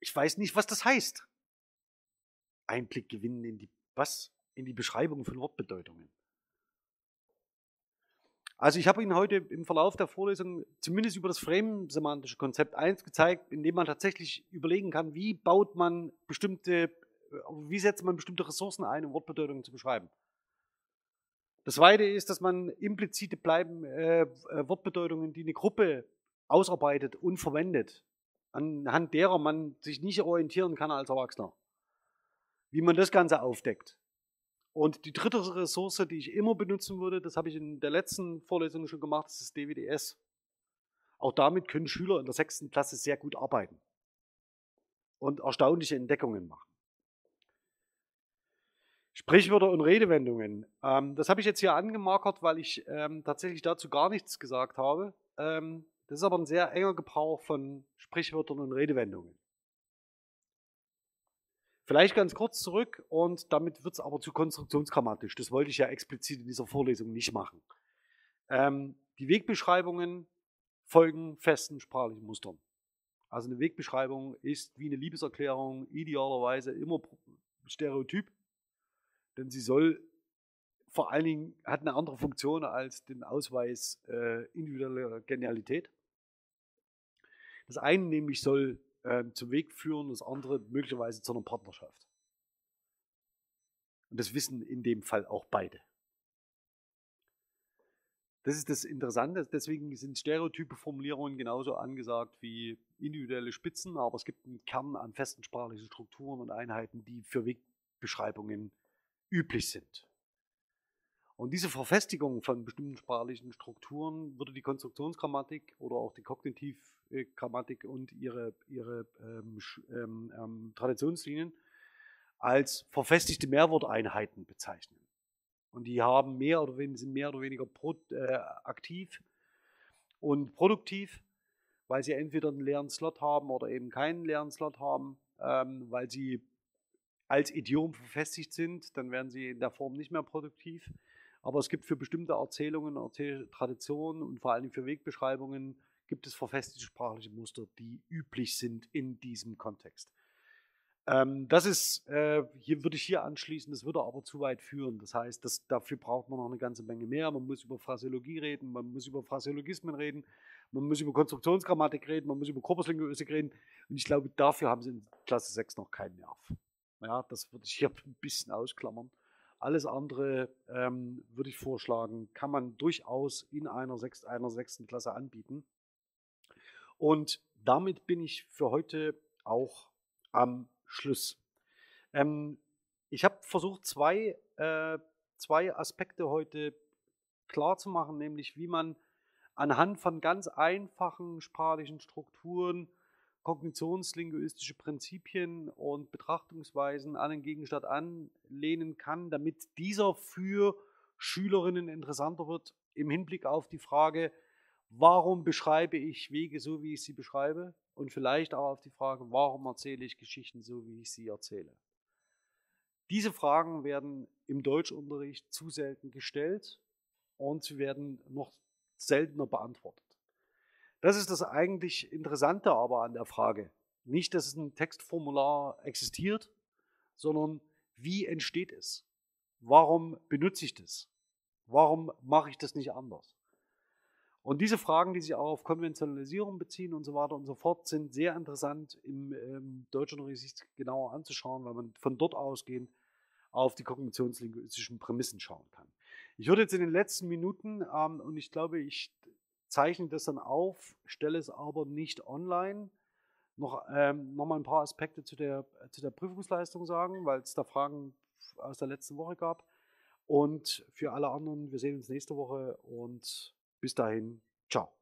Speaker 1: Ich weiß nicht, was das heißt. Einblick gewinnen in die was? In die Beschreibung von Wortbedeutungen. Also ich habe Ihnen heute im Verlauf der Vorlesung zumindest über das frame-semantische Konzept 1 gezeigt, in dem man tatsächlich überlegen kann, wie baut man bestimmte, wie setzt man bestimmte Ressourcen ein, um Wortbedeutungen zu beschreiben. Das Zweite ist, dass man implizite bleiben äh, äh, Wortbedeutungen, die eine Gruppe ausarbeitet und verwendet, anhand derer man sich nicht orientieren kann als Erwachsener wie man das Ganze aufdeckt. Und die dritte Ressource, die ich immer benutzen würde, das habe ich in der letzten Vorlesung schon gemacht, das ist DWDS. Auch damit können Schüler in der sechsten Klasse sehr gut arbeiten und erstaunliche Entdeckungen machen. Sprichwörter und Redewendungen. Ähm, das habe ich jetzt hier angemarkert, weil ich ähm, tatsächlich dazu gar nichts gesagt habe. Ähm, das ist aber ein sehr enger Gebrauch von Sprichwörtern und Redewendungen. Vielleicht ganz kurz zurück und damit wird es aber zu konstruktionsgrammatisch. Das wollte ich ja explizit in dieser Vorlesung nicht machen. Ähm, die Wegbeschreibungen folgen festen sprachlichen Mustern. Also eine Wegbeschreibung ist wie eine Liebeserklärung idealerweise immer stereotyp, denn sie soll vor allen Dingen, hat eine andere Funktion als den Ausweis äh, individueller Genialität. Das eine nämlich soll ähm, zum Weg führen, das andere möglicherweise zu einer Partnerschaft. Und das wissen in dem Fall auch beide. Das ist das Interessante, deswegen sind stereotype Formulierungen genauso angesagt wie individuelle Spitzen, aber es gibt einen Kern an festen sprachlichen Strukturen und Einheiten, die für Wegbeschreibungen üblich sind. Und diese Verfestigung von bestimmten sprachlichen Strukturen würde die Konstruktionsgrammatik oder auch die Kognitivgrammatik und ihre, ihre ähm, ähm, ähm, Traditionslinien als verfestigte Mehrworteinheiten bezeichnen. Und die haben mehr oder weniger, sind mehr oder weniger pro, äh, aktiv und produktiv, weil sie entweder einen leeren Slot haben oder eben keinen leeren Slot haben, ähm, weil sie als Idiom verfestigt sind, dann werden sie in der Form nicht mehr produktiv. Aber es gibt für bestimmte Erzählungen, Traditionen und vor allem für Wegbeschreibungen gibt es verfestigte sprachliche Muster, die üblich sind in diesem Kontext. Ähm, das ist, äh, hier würde ich hier anschließen, das würde aber zu weit führen. Das heißt, das, dafür braucht man noch eine ganze Menge mehr. Man muss über Phraseologie reden, man muss über Phraseologismen reden, man muss über Konstruktionsgrammatik reden, man muss über Korpuslinguistik reden. Und ich glaube, dafür haben sie in Klasse 6 noch keinen Nerv. Ja, das würde ich hier ein bisschen ausklammern. Alles andere ähm, würde ich vorschlagen, kann man durchaus in einer, sechst, einer sechsten Klasse anbieten. Und damit bin ich für heute auch am Schluss. Ähm, ich habe versucht, zwei, äh, zwei Aspekte heute klar zu machen, nämlich wie man anhand von ganz einfachen sprachlichen Strukturen kognitionslinguistische Prinzipien und Betrachtungsweisen an den Gegenstand anlehnen kann, damit dieser für Schülerinnen interessanter wird im Hinblick auf die Frage, warum beschreibe ich Wege so, wie ich sie beschreibe und vielleicht auch auf die Frage, warum erzähle ich Geschichten so, wie ich sie erzähle. Diese Fragen werden im Deutschunterricht zu selten gestellt und sie werden noch seltener beantwortet. Das ist das eigentlich Interessante aber an der Frage. Nicht, dass ein Textformular existiert, sondern wie entsteht es? Warum benutze ich das? Warum mache ich das nicht anders? Und diese Fragen, die sich auch auf Konventionalisierung beziehen und so weiter und so fort, sind sehr interessant im ähm, Deutschunterricht sich genauer anzuschauen, weil man von dort ausgehend auf die kognitionslinguistischen Prämissen schauen kann. Ich würde jetzt in den letzten Minuten, ähm, und ich glaube, ich zeichne das dann auf, stelle es aber nicht online, noch, ähm, noch mal ein paar Aspekte zu der, zu der Prüfungsleistung sagen, weil es da Fragen aus der letzten Woche gab. Und für alle anderen, wir sehen uns nächste Woche und bis dahin, ciao.